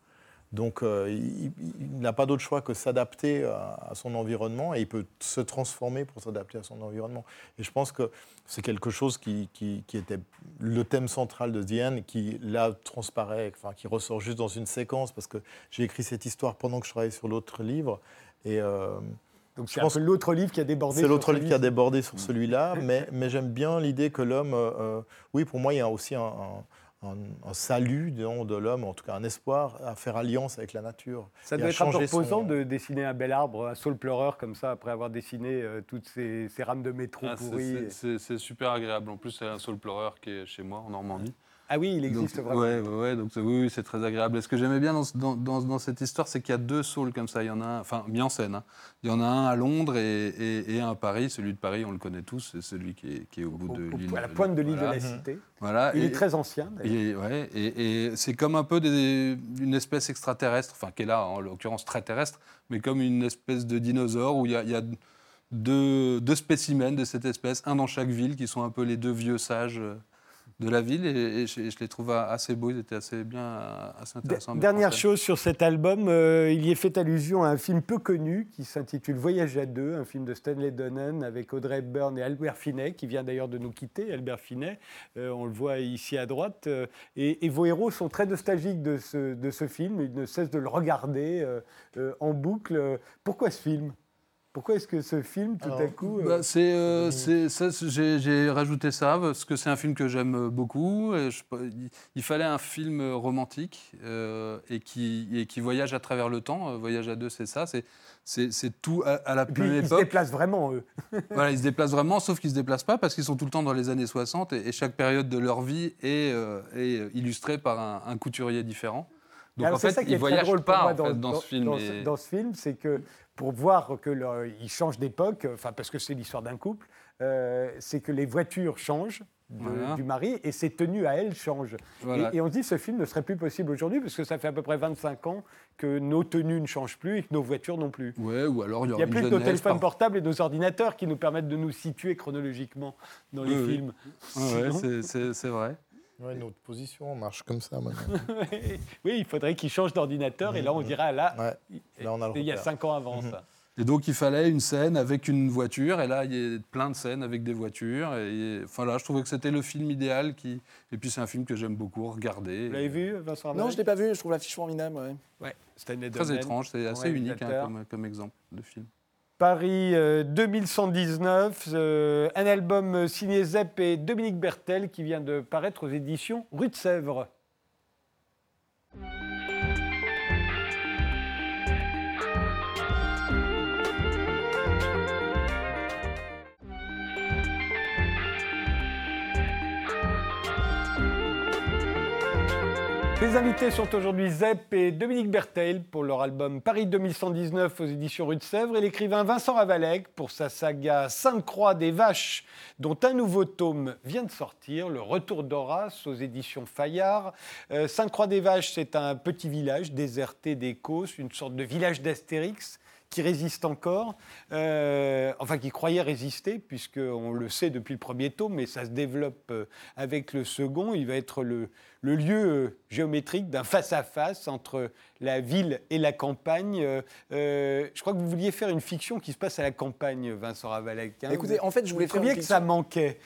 Donc euh, il, n'a pas d'autre choix que s'adapter à, à son environnement et il peut se transformer pour s'adapter à son environnement. Et je pense que c'est quelque chose qui, qui- qui était le thème central de Diane, qui là transparaît, enfin qui ressort juste dans une séquence parce que j'ai écrit cette histoire pendant que je travaillais sur l'autre livre. Et euh,
Donc
Je pense
peu l'autre livre qui a débordé.
c'est l'autre livre qui a débordé sur celui-là, mais, mais j'aime bien l'idée que l'homme, euh, euh, oui, pour moi, il y a aussi un, un- un- un salut disons, de l'homme, en tout cas un espoir à faire alliance avec la nature.
Ça doit être un peu
son-
reposant de dessiner un bel arbre, un saule pleureur comme ça, après avoir dessiné euh, toutes ces, ces rames de métro
Ah, c'est-
pourries.
c'est super agréable. En plus, c'est un saule pleureur qui est chez moi en Normandie.
Ah oui, il existe
Donc,
vraiment.
Ouais, ouais, donc oui, c'est très agréable. Et ce que j'aimais bien dans, dans, dans- dans cette histoire, c'est qu'il y a deux saules comme ça. Il y en a un, enfin, mis en scène. hein. Il y en a un à Londres et, et- et un à Paris. Celui de Paris, on le connaît tous, c'est celui qui est, qui est au bout
Au-
de l'île.
à la pointe de l'île
Voilà.
de la Cité.
Voilà.
Il
et-
est très ancien. d'ailleurs.
et, ouais, et, et c'est comme un peu des- une espèce extraterrestre, enfin qui est là en l'occurrence très terrestre, mais comme une espèce de dinosaure où il y a, il y a deux, deux spécimens de cette espèce, un dans chaque ville, qui sont un peu les deux vieux sages euh, de la ville. Et, et je, je les trouve assez beaux, ils étaient assez bien, assez intéressants.
Dernière chose sur cet album, euh, il y est fait allusion à un film peu connu qui s'intitule Voyage à deux, un film de Stanley Donen avec Audrey Hepburn et Albert Finet, qui vient d'ailleurs de nous quitter, Albert Finet, euh, on le voit ici à droite. euh, et, et vos héros sont très nostalgiques de ce, de ce film, ils ne cessent de le regarder en boucle. Pourquoi ce film? Pourquoi est-ce que ce film, tout à coup... euh,
Bah, c'est, euh, c'est- c'est- j'ai, j'ai rajouté ça parce que c'est un film que j'aime beaucoup. Et je- il, il fallait un film romantique euh, et, qui, et qui voyage à travers le temps. Euh, Voyage à deux, c'est ça. C'est, tout à, à la
et puis,
même
ils se
époque.
déplacent vraiment, eux. [LAUGHS]
Voilà, ils se déplacent vraiment, sauf qu'ils se déplacent pas parce qu'ils sont tout le temps dans les années 60 et, et chaque période de leur vie est, euh, est illustrée par un, un couturier différent. Donc
Alors,
en
c'est
fait,
ça qui
ils
est drôle pour
pas
moi
en fait, dans, ce film.
Dans,
et-
dans ce film, c'est que pour voir que leur- ils changent d'époque, enfin parce que c'est l'histoire d'un couple, euh, c'est que les voitures changent de-
Voilà.
du mari et ses tenues à elle changent.
Voilà.
Et, et on se dit ce film ne serait plus possible aujourd'hui parce que ça fait à peu près 25 ans que nos tenues ne changent plus et que nos voitures non plus.
Ouais, ou alors il
n'y a plus que nos téléphones
par-
portables et nos ordinateurs qui nous permettent de nous situer chronologiquement dans les
Oui, oui.
films.
Ouais, c'est c'est vrai.
Ouais, notre position marche comme ça maintenant. [LAUGHS]
oui, il faudrait qu'ils changent d'ordinateur et là on dira là,
Ouais. Là, on a le
il y a. 5 ans avant
Mhm.
ça.
Et donc il fallait une scène avec une voiture, et là il y a plein de scènes avec des voitures. Et, enfin là, je trouvais que c'était le film idéal. Qui... Et puis c'est un film que j'aime beaucoup regarder.
Vous l'avez vu, Vincent
Non,
Arnaud
je ne l'ai pas vu, je trouve l'affiche formidable. ouais.
Ouais, Stanley
Très étrange, c'est assez unique hein, comme exemple de film.
Paris euh, 2119, euh, un album euh, signé Zepp et Dominique Bertel qui vient de paraître aux éditions Rue de Sèvres. Les invités sont aujourd'hui Zepp et Dominique Bertheil pour leur album Paris 2119 aux éditions Rue de Sèvres et l'écrivain Vincent Ravalec pour sa saga Sainte-Croix des Vaches, dont un nouveau tome vient de sortir, Le Retour d'Horace aux éditions Fayard. Euh, Sainte-Croix des Vaches, c'est un petit village déserté des Causses, une sorte de village d'Astérix qui résiste encore, euh, enfin qui croyait résister, puisqu'on le sait depuis le premier tome, mais ça se développe euh, avec le second. Il va être le, le lieu euh, géométrique d'un face-à-face entre la ville et la campagne. Euh, je crois que vous vouliez faire une fiction qui se passe à la campagne, Vincent Ravalec. hein.
Écoutez,
Vous-
en fait, je voulais
vous
faire une
que ça manquait?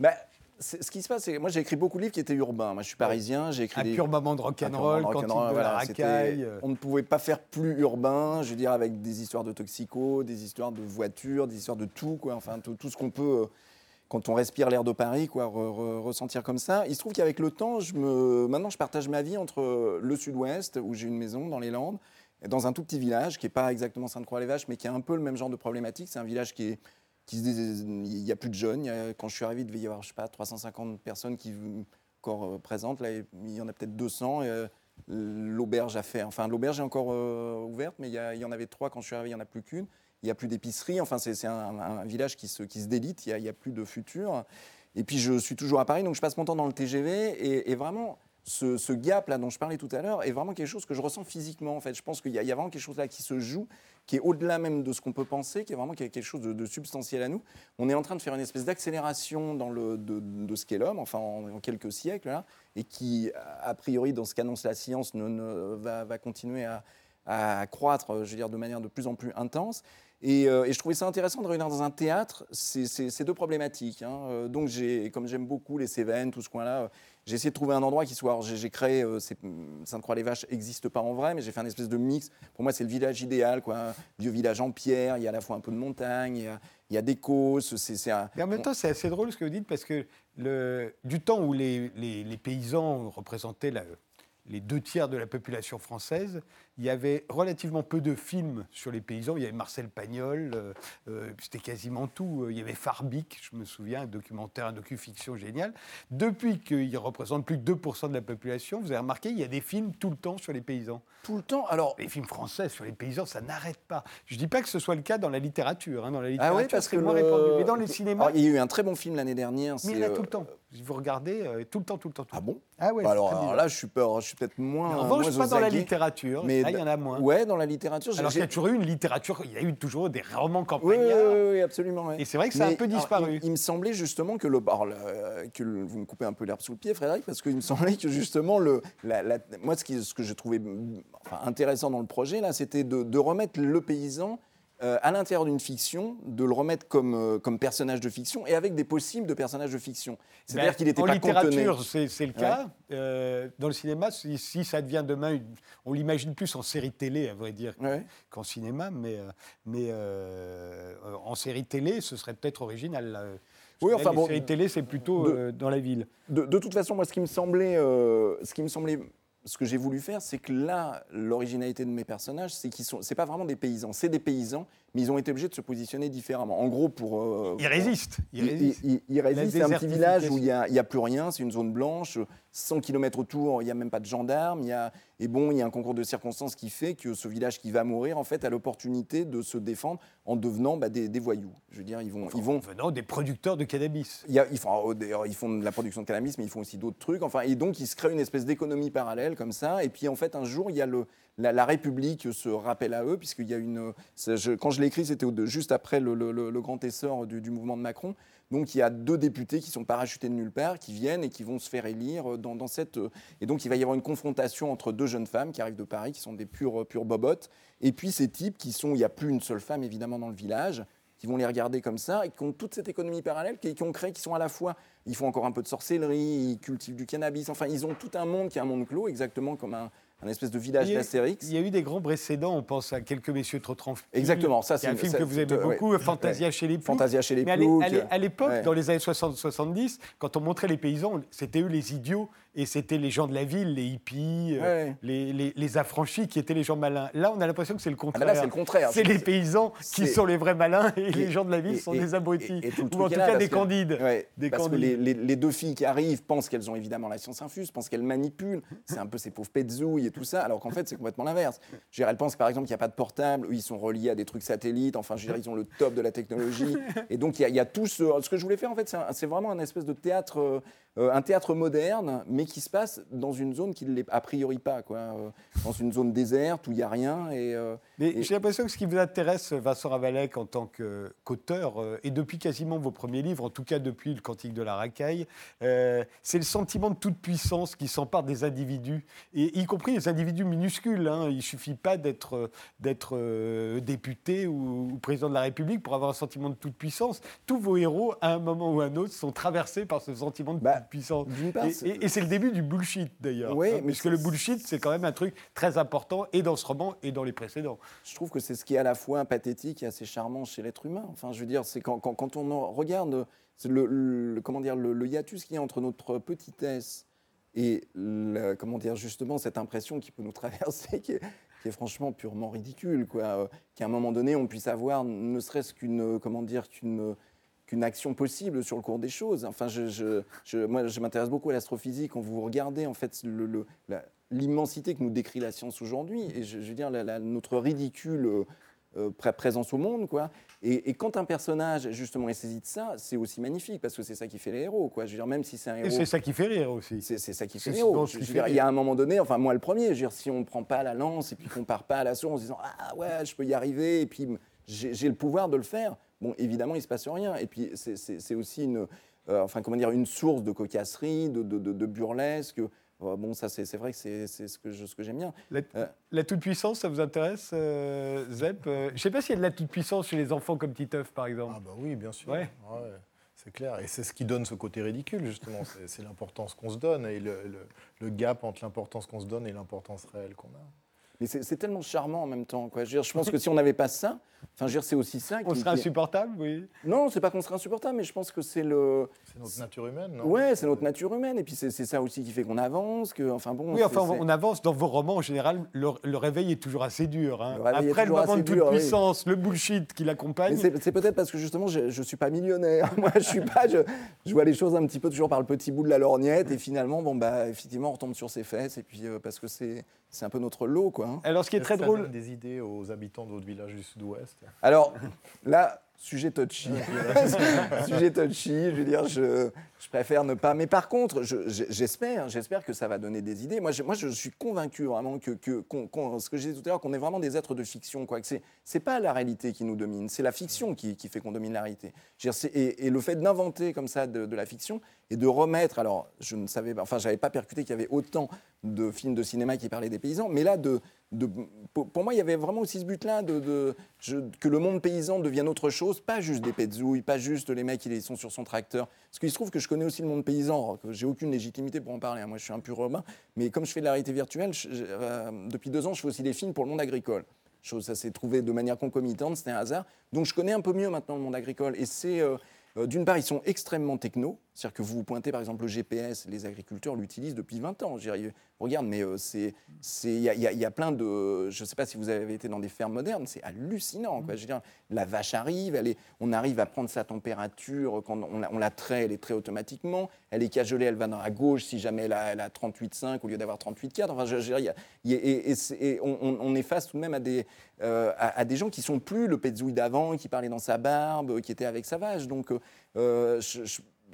Bah, ce qui se passe, c'est que moi j'ai écrit beaucoup de livres qui étaient urbains. Moi je suis parisien, j'ai écrit
Un
des...
pur moment de rock'n'roll,
pur
quand la
voilà,
racaille. euh.
On ne pouvait pas faire plus urbain, je veux dire, avec des histoires de toxico, des histoires de voitures, des histoires de tout, quoi. Enfin, tout, tout ce qu'on peut, euh, quand on respire l'air de Paris, quoi, re- re- ressentir comme ça. Il se trouve qu'avec le temps, je me... maintenant je partage ma vie entre le sud-ouest, où j'ai une maison dans les Landes, dans un tout petit village qui n'est pas exactement Sainte-Croix-les-Vaches, mais qui a un peu le même genre de problématique. C'est un village qui est il n'y a plus de jeunes. Quand je suis arrivé, il devait y avoir, je sais pas, 350 personnes qui encore euh, présentes. Là, il y en a peut-être 200. et, euh, l'auberge a fait, enfin, l'auberge est encore euh, ouverte, mais il y, en avait trois quand je suis arrivé, il n'y en a plus qu'une. Il n'y a plus d'épicerie. Enfin, c'est un, village qui se, délite. Il n'y a, plus de futur. Et puis, je suis toujours à Paris, donc je passe mon temps dans le TGV. Et vraiment, ce, gap là dont je parlais tout à l'heure est vraiment quelque chose que je ressens physiquement. En fait, je pense qu'il y, a- vraiment quelque chose là qui se joue, qui est au-delà même de ce qu'on peut penser, qui est vraiment quelque chose de, substantiel à nous. On est en train de faire une espèce d'accélération dans le de, ce qu'est l'homme, enfin en, quelques siècles là, et qui a priori dans ce qu'annonce la science va continuer à, à croître, je veux dire, de manière de plus en plus intense. Et, euh, et je trouvais ça intéressant de réunir dans un théâtre ces, deux problématiques. hein. Euh, donc, comme j'aime beaucoup les Cévennes, tout ce coin-là, euh, j'ai essayé de trouver un endroit qui soit. j'ai, créé euh, Sainte-Croix-les-Vaches n'existe pas en vrai, mais j'ai fait un espèce de mix. Pour moi, c'est le village idéal, quoi. Un vieux village en pierre. Il y a à la fois un peu de montagne, il y a, il y a des c'est un-
Mais en même temps, c'est assez drôle ce que vous dites parce que le, du temps où les, les- les paysans représentaient la- les deux tiers de la population française, il y avait relativement peu de films sur les paysans. Il y avait Marcel Pagnol, euh, euh, c'était quasiment tout. Il y avait Farbic, je me souviens, un documentaire, un docu-fiction génial. Depuis qu'il représente plus que 2% de la population, vous avez remarqué, il y a des films tout le temps sur les paysans.
tout le temps. Alors,
Les films français sur les paysans, ça n'arrête pas. Je ne dis pas que ce soit le cas dans la littérature. hein. Dans la
ah oui, parce que
moins
le-
répandu. Mais dans les cinémas,
Alors, il y a eu un très bon film l'année dernière.
mais il y en a
euh,
tout le temps. Vous regardez euh, tout le temps, tout le temps. Tout
Ah
le
bon?
Temps. Ah ouais,
alors,
c'est très
alors
bizarre.
là, je suis peur, je suis peut-être moins.
en revanche, pas dans la littérature.
Mais
Là, il y en a moins.
Ouais, dans la littérature. j'ai-
Alors qu'il y a
j'ai-
toujours eu une littérature, il y a eu toujours des romans campagnards.
oui, oui, oui, absolument. ouais.
Et c'est vrai que ça a un peu
alors,
disparu.
il, il me semblait justement que le, alors, le- que le- vous me coupez un peu l'herbe sous le pied, Frédéric, parce qu'il me semblait que justement le, la- la- moi ce, qui, ce que je trouvais mm, enfin, intéressant dans le projet là, c'était de, de remettre le paysan euh, à l'intérieur d'une fiction, de le remettre comme, euh, comme personnage de fiction et avec des possibles de personnages de fiction. C'est-à-dire
Ben,
qu'il n'était
en
pas cantonné.
littérature, c'est le cas. Euh, dans le cinéma, si, si ça devient demain, une- on l'imagine plus en série télé, à vrai dire,
Ouais.
qu'en cinéma, mais, mais en série télé, ce serait peut-être original. là.
Oui, enfin
les
bon,
séries télé, c'est plutôt
de-
dans la ville.
De, de toute façon, moi, ce qui me semblait, ce qui me semblait, ce que j'ai voulu faire, c'est que là, l'originalité de mes personnages, c'est qu'ils sont, c'est pas vraiment des paysans, c'est des paysans, mais ils ont été obligés de se positionner différemment. En gros, pour euh,
Ils résistent. Ils résistent.
ils- ils C'est un petit village où il n'y a, plus rien, c'est une zone blanche, 100 km autour, il n'y a même pas de gendarmes. il Y a, et bon, il y a un concours de circonstances qui fait que ce village qui va mourir, en fait, a l'opportunité de se défendre en devenant bah, des, des voyous. Je veux dire, ils vont. Ils vont
Venant des producteurs de cannabis.
il y a- ils, font, oh, ils font de la production de cannabis, mais ils font aussi d'autres trucs. Enfin, et donc, il se crée une espèce d'économie parallèle comme ça. Et puis, en fait, un jour, il y a le, la, la République se rappelle à eux, puisqu'il y a une. je- quand je l'ai écrit, c'était juste après le, le- le- le grand essor du, du mouvement de Macron. Donc, il y a deux députés qui sont parachutés de nulle part, qui viennent et qui vont se faire élire dans, dans cette. Et donc, il va y avoir une confrontation entre deux jeunes femmes qui arrivent de Paris, qui sont des pures, pures bobottes. Et puis, ces types qui sont. Il n'y a plus une seule femme, évidemment, dans le village qui vont les regarder comme ça et qui ont toute cette économie parallèle, qui, qui ont créé, qui sont à la fois, ils font encore un peu de sorcellerie, ils cultivent du cannabis, enfin ils ont tout un monde qui est un monde clos, exactement comme un, un espèce de village d'Astérix.
Il y a eu des grands précédents, on pense à Quelques messieurs trop tranquilles.
Exactement, ça,
c'est un film que vous aimez
ouais.
beaucoup, Fantasia chez les Ploucs.
Fantasia chez les
à
ploucs.
l'époque,
Ouais.
dans les années 60-70, quand on montrait les paysans, c'était eux les idiots et c'était les gens de la ville, les hippies, euh,
Ouais.
les, les- les affranchis qui étaient les gens malins. Là, on a l'impression que c'est le
Ah
contraire.
ben là, c'est le contraire.
C'est les paysans qui sont les vrais malins et,
Et-
les gens de la ville
et-
sont
et-
des abrutis. Ou en tout cas des
que-
candides.
Ouais,
Des
parce que les, les- les deux filles qui arrivent pensent qu'elles ont évidemment la science infuse, pensent qu'elles manipulent. C'est un peu ces pauvres petzouilles et tout ça, alors qu'en fait, c'est complètement l'inverse. Elles pensent par exemple qu'il n'y a pas de portable, ils sont reliés à des trucs satellites, enfin, je veux dire, ils ont le top de la technologie. Et donc, il y y a tout ce. Ce que je voulais faire, en fait, c'est vraiment un espèce de théâtre, euh, un théâtre moderne, mais qui se passe dans une zone qui ne l'est a priori pas, quoi. euh, dans une zone déserte où il n'y a rien. Et, euh,
Mais
Et-
j'ai l'impression que ce qui vous intéresse, Vincent Ravalec, en tant qu'auteur, euh, et depuis quasiment vos premiers livres, en tout cas depuis Le Cantique de la Racaille, c'est le sentiment de toute puissance qui s'empare des individus, et y compris les individus minuscules. hein. Il ne suffit pas d'être député ou, ou président de la République pour avoir un sentiment de toute puissance. Tous vos héros, à un moment ou à un autre, sont traversés par ce sentiment de
Bah,
toute puissance. et
c'est
le début du bullshit, d'ailleurs.
Oui,
hein,
mais
puisque le bullshit, c'est quand même un truc très important, et dans ce roman, et dans les précédents.
Je trouve que c'est ce qui est à la fois pathétique et assez charmant chez l'être humain. Enfin, je veux dire, c'est quand, quand, quand on en regarde le, le- comment dire, le, le hiatus qu'il y a entre notre petitesse et le- comment dire, justement cette impression qui peut nous [LAUGHS] traverser, qui est, qui est franchement purement ridicule, quoi. Euh, Qu'à un moment donné, on puisse avoir ne serait-ce qu'une comment dire, qu'une qu'une action possible sur le cours des choses. Enfin, je, je- je- moi, je m'intéresse beaucoup à l'astrophysique. Quand vous regardez en fait le- le- la- l'immensité que nous décrit la science aujourd'hui, et je, je veux dire la- la- notre ridicule euh, pré- présence au monde, quoi. Et, et quand un personnage justement est saisi de ça, c'est aussi magnifique parce que c'est ça qui fait les héros, quoi. Je veux dire, même si c'est un
Et
héros.
c'est ça qui fait rire aussi.
C'est c'est ça qui fait
C'est
les héros. Je, je veux dire, il y a un moment donné, enfin moi le premier, je veux dire, si on ne prend pas la lance et puis qu'on part pas à l'assaut en se disant ah ouais, je peux y arriver et puis j'ai j'ai le pouvoir de le faire. Bon, évidemment, il se passe rien. Et puis c'est- aussi une, euh, enfin comment dire, une source de cocasserie, de, de, de- de burlesque. Euh, bon, ça c'est c'est vrai que c'est ce que j'aime bien.
La,
Euh.
la toute-puissance, ça vous intéresse, euh, Zep Euh, Je ne sais pas s'il y a de la toute-puissance chez les enfants comme Titeuf, par exemple.
Ah bah oui, bien sûr.
Ouais.
Ouais, c'est clair. Et c'est ce qui donne ce côté ridicule, justement. C'est- C'est l'importance qu'on se donne et le, le- le gap entre l'importance qu'on se donne et l'importance réelle qu'on a.
Mais c'est tellement charmant en même temps. Quoi. Je, veux dire, je pense que si on n'avait pas ça, enfin, c'est aussi ça.
On
qui-
serait
qui-
insupportable, oui.
Non, c'est pas qu'on serait insupportable, mais je pense que c'est le.
C'est notre nature humaine, non?
Ouais, c'est notre nature humaine, et puis c'est ça aussi qui fait qu'on avance, que, enfin bon.
Oui, enfin, on avance dans vos romans, en général, le, le réveil est toujours assez dur. hein.
Le réveil est
Après le moment de
assez dur, oui.
toute-puissance, le bullshit qui l'accompagne.
c'est peut-être parce que justement, je, je suis pas millionnaire. [LAUGHS] Moi, je suis pas. Je, je vois les choses un petit peu toujours par le petit bout de la lorgnette, et finalement, bon bah, effectivement, on retombe sur ses fesses, et puis euh, parce que c'est c'est un peu notre lot, quoi. hein.
Alors, ce qui est
Est-ce
très
que ça
drôle,
donne des idées aux habitants d'autres villages du sud-ouest?
Alors là, sujet touchy. [LAUGHS] sujet touchy, je veux dire, je, je préfère ne pas. Mais par contre, je- je- j'espère, j'espère que ça va donner des idées. Moi, je, moi, je suis convaincu vraiment que, ce que je disais tout à l'heure, qu'on est vraiment des êtres de fiction, quoi. Que c'est, pas la réalité qui nous domine, c'est la fiction qui, qui fait qu'on domine la réalité. Je veux dire, c'est- et, et le fait d'inventer comme ça de, de la fiction et de remettre, alors, je ne savais pas, enfin, j'avais pas percuté qu'il y avait autant de films de cinéma qui parlaient des paysans, mais là, de, pour, moi, il y avait vraiment aussi ce but-là que le monde paysan devienne autre chose, pas juste des petzouilles, pas juste les mecs qui sont sur son tracteur. Parce qu'il se trouve que je connais aussi le monde paysan, que j'ai aucune légitimité pour en parler. hein. Moi, je suis un pur urbain, mais comme je fais de la réalité virtuelle, euh, depuis deux ans, je fais aussi des films pour le monde agricole. Chose, ça s'est trouvé de manière concomitante, c'était un hasard. Donc, je connais un peu mieux maintenant le monde agricole. Et c'est, euh, euh, d'une part, ils sont extrêmement techno. C'est-à-dire que vous vous pointez, par exemple, le GPS, les agriculteurs l'utilisent depuis 20 ans. Je regarde, mais euh, c'est, il y, a- y y plein de, je ne sais pas si vous avez été dans des fermes modernes, c'est hallucinant. Quoi. Je veux dire, la vache arrive, elle est, on arrive à prendre sa température quand on la, on la traite, elle est très automatiquement. Elle est cajolée, elle va dans la gauche si jamais elle a, elle a 38,5 au lieu d'avoir 38,4. Enfin, je, je y a- il y a- et, et c'est- et on, est face tout de même à des, euh, à, à des gens qui sont plus le petzouille d'avant, qui parlait dans sa barbe, qui était avec sa vache. Donc, euh, je,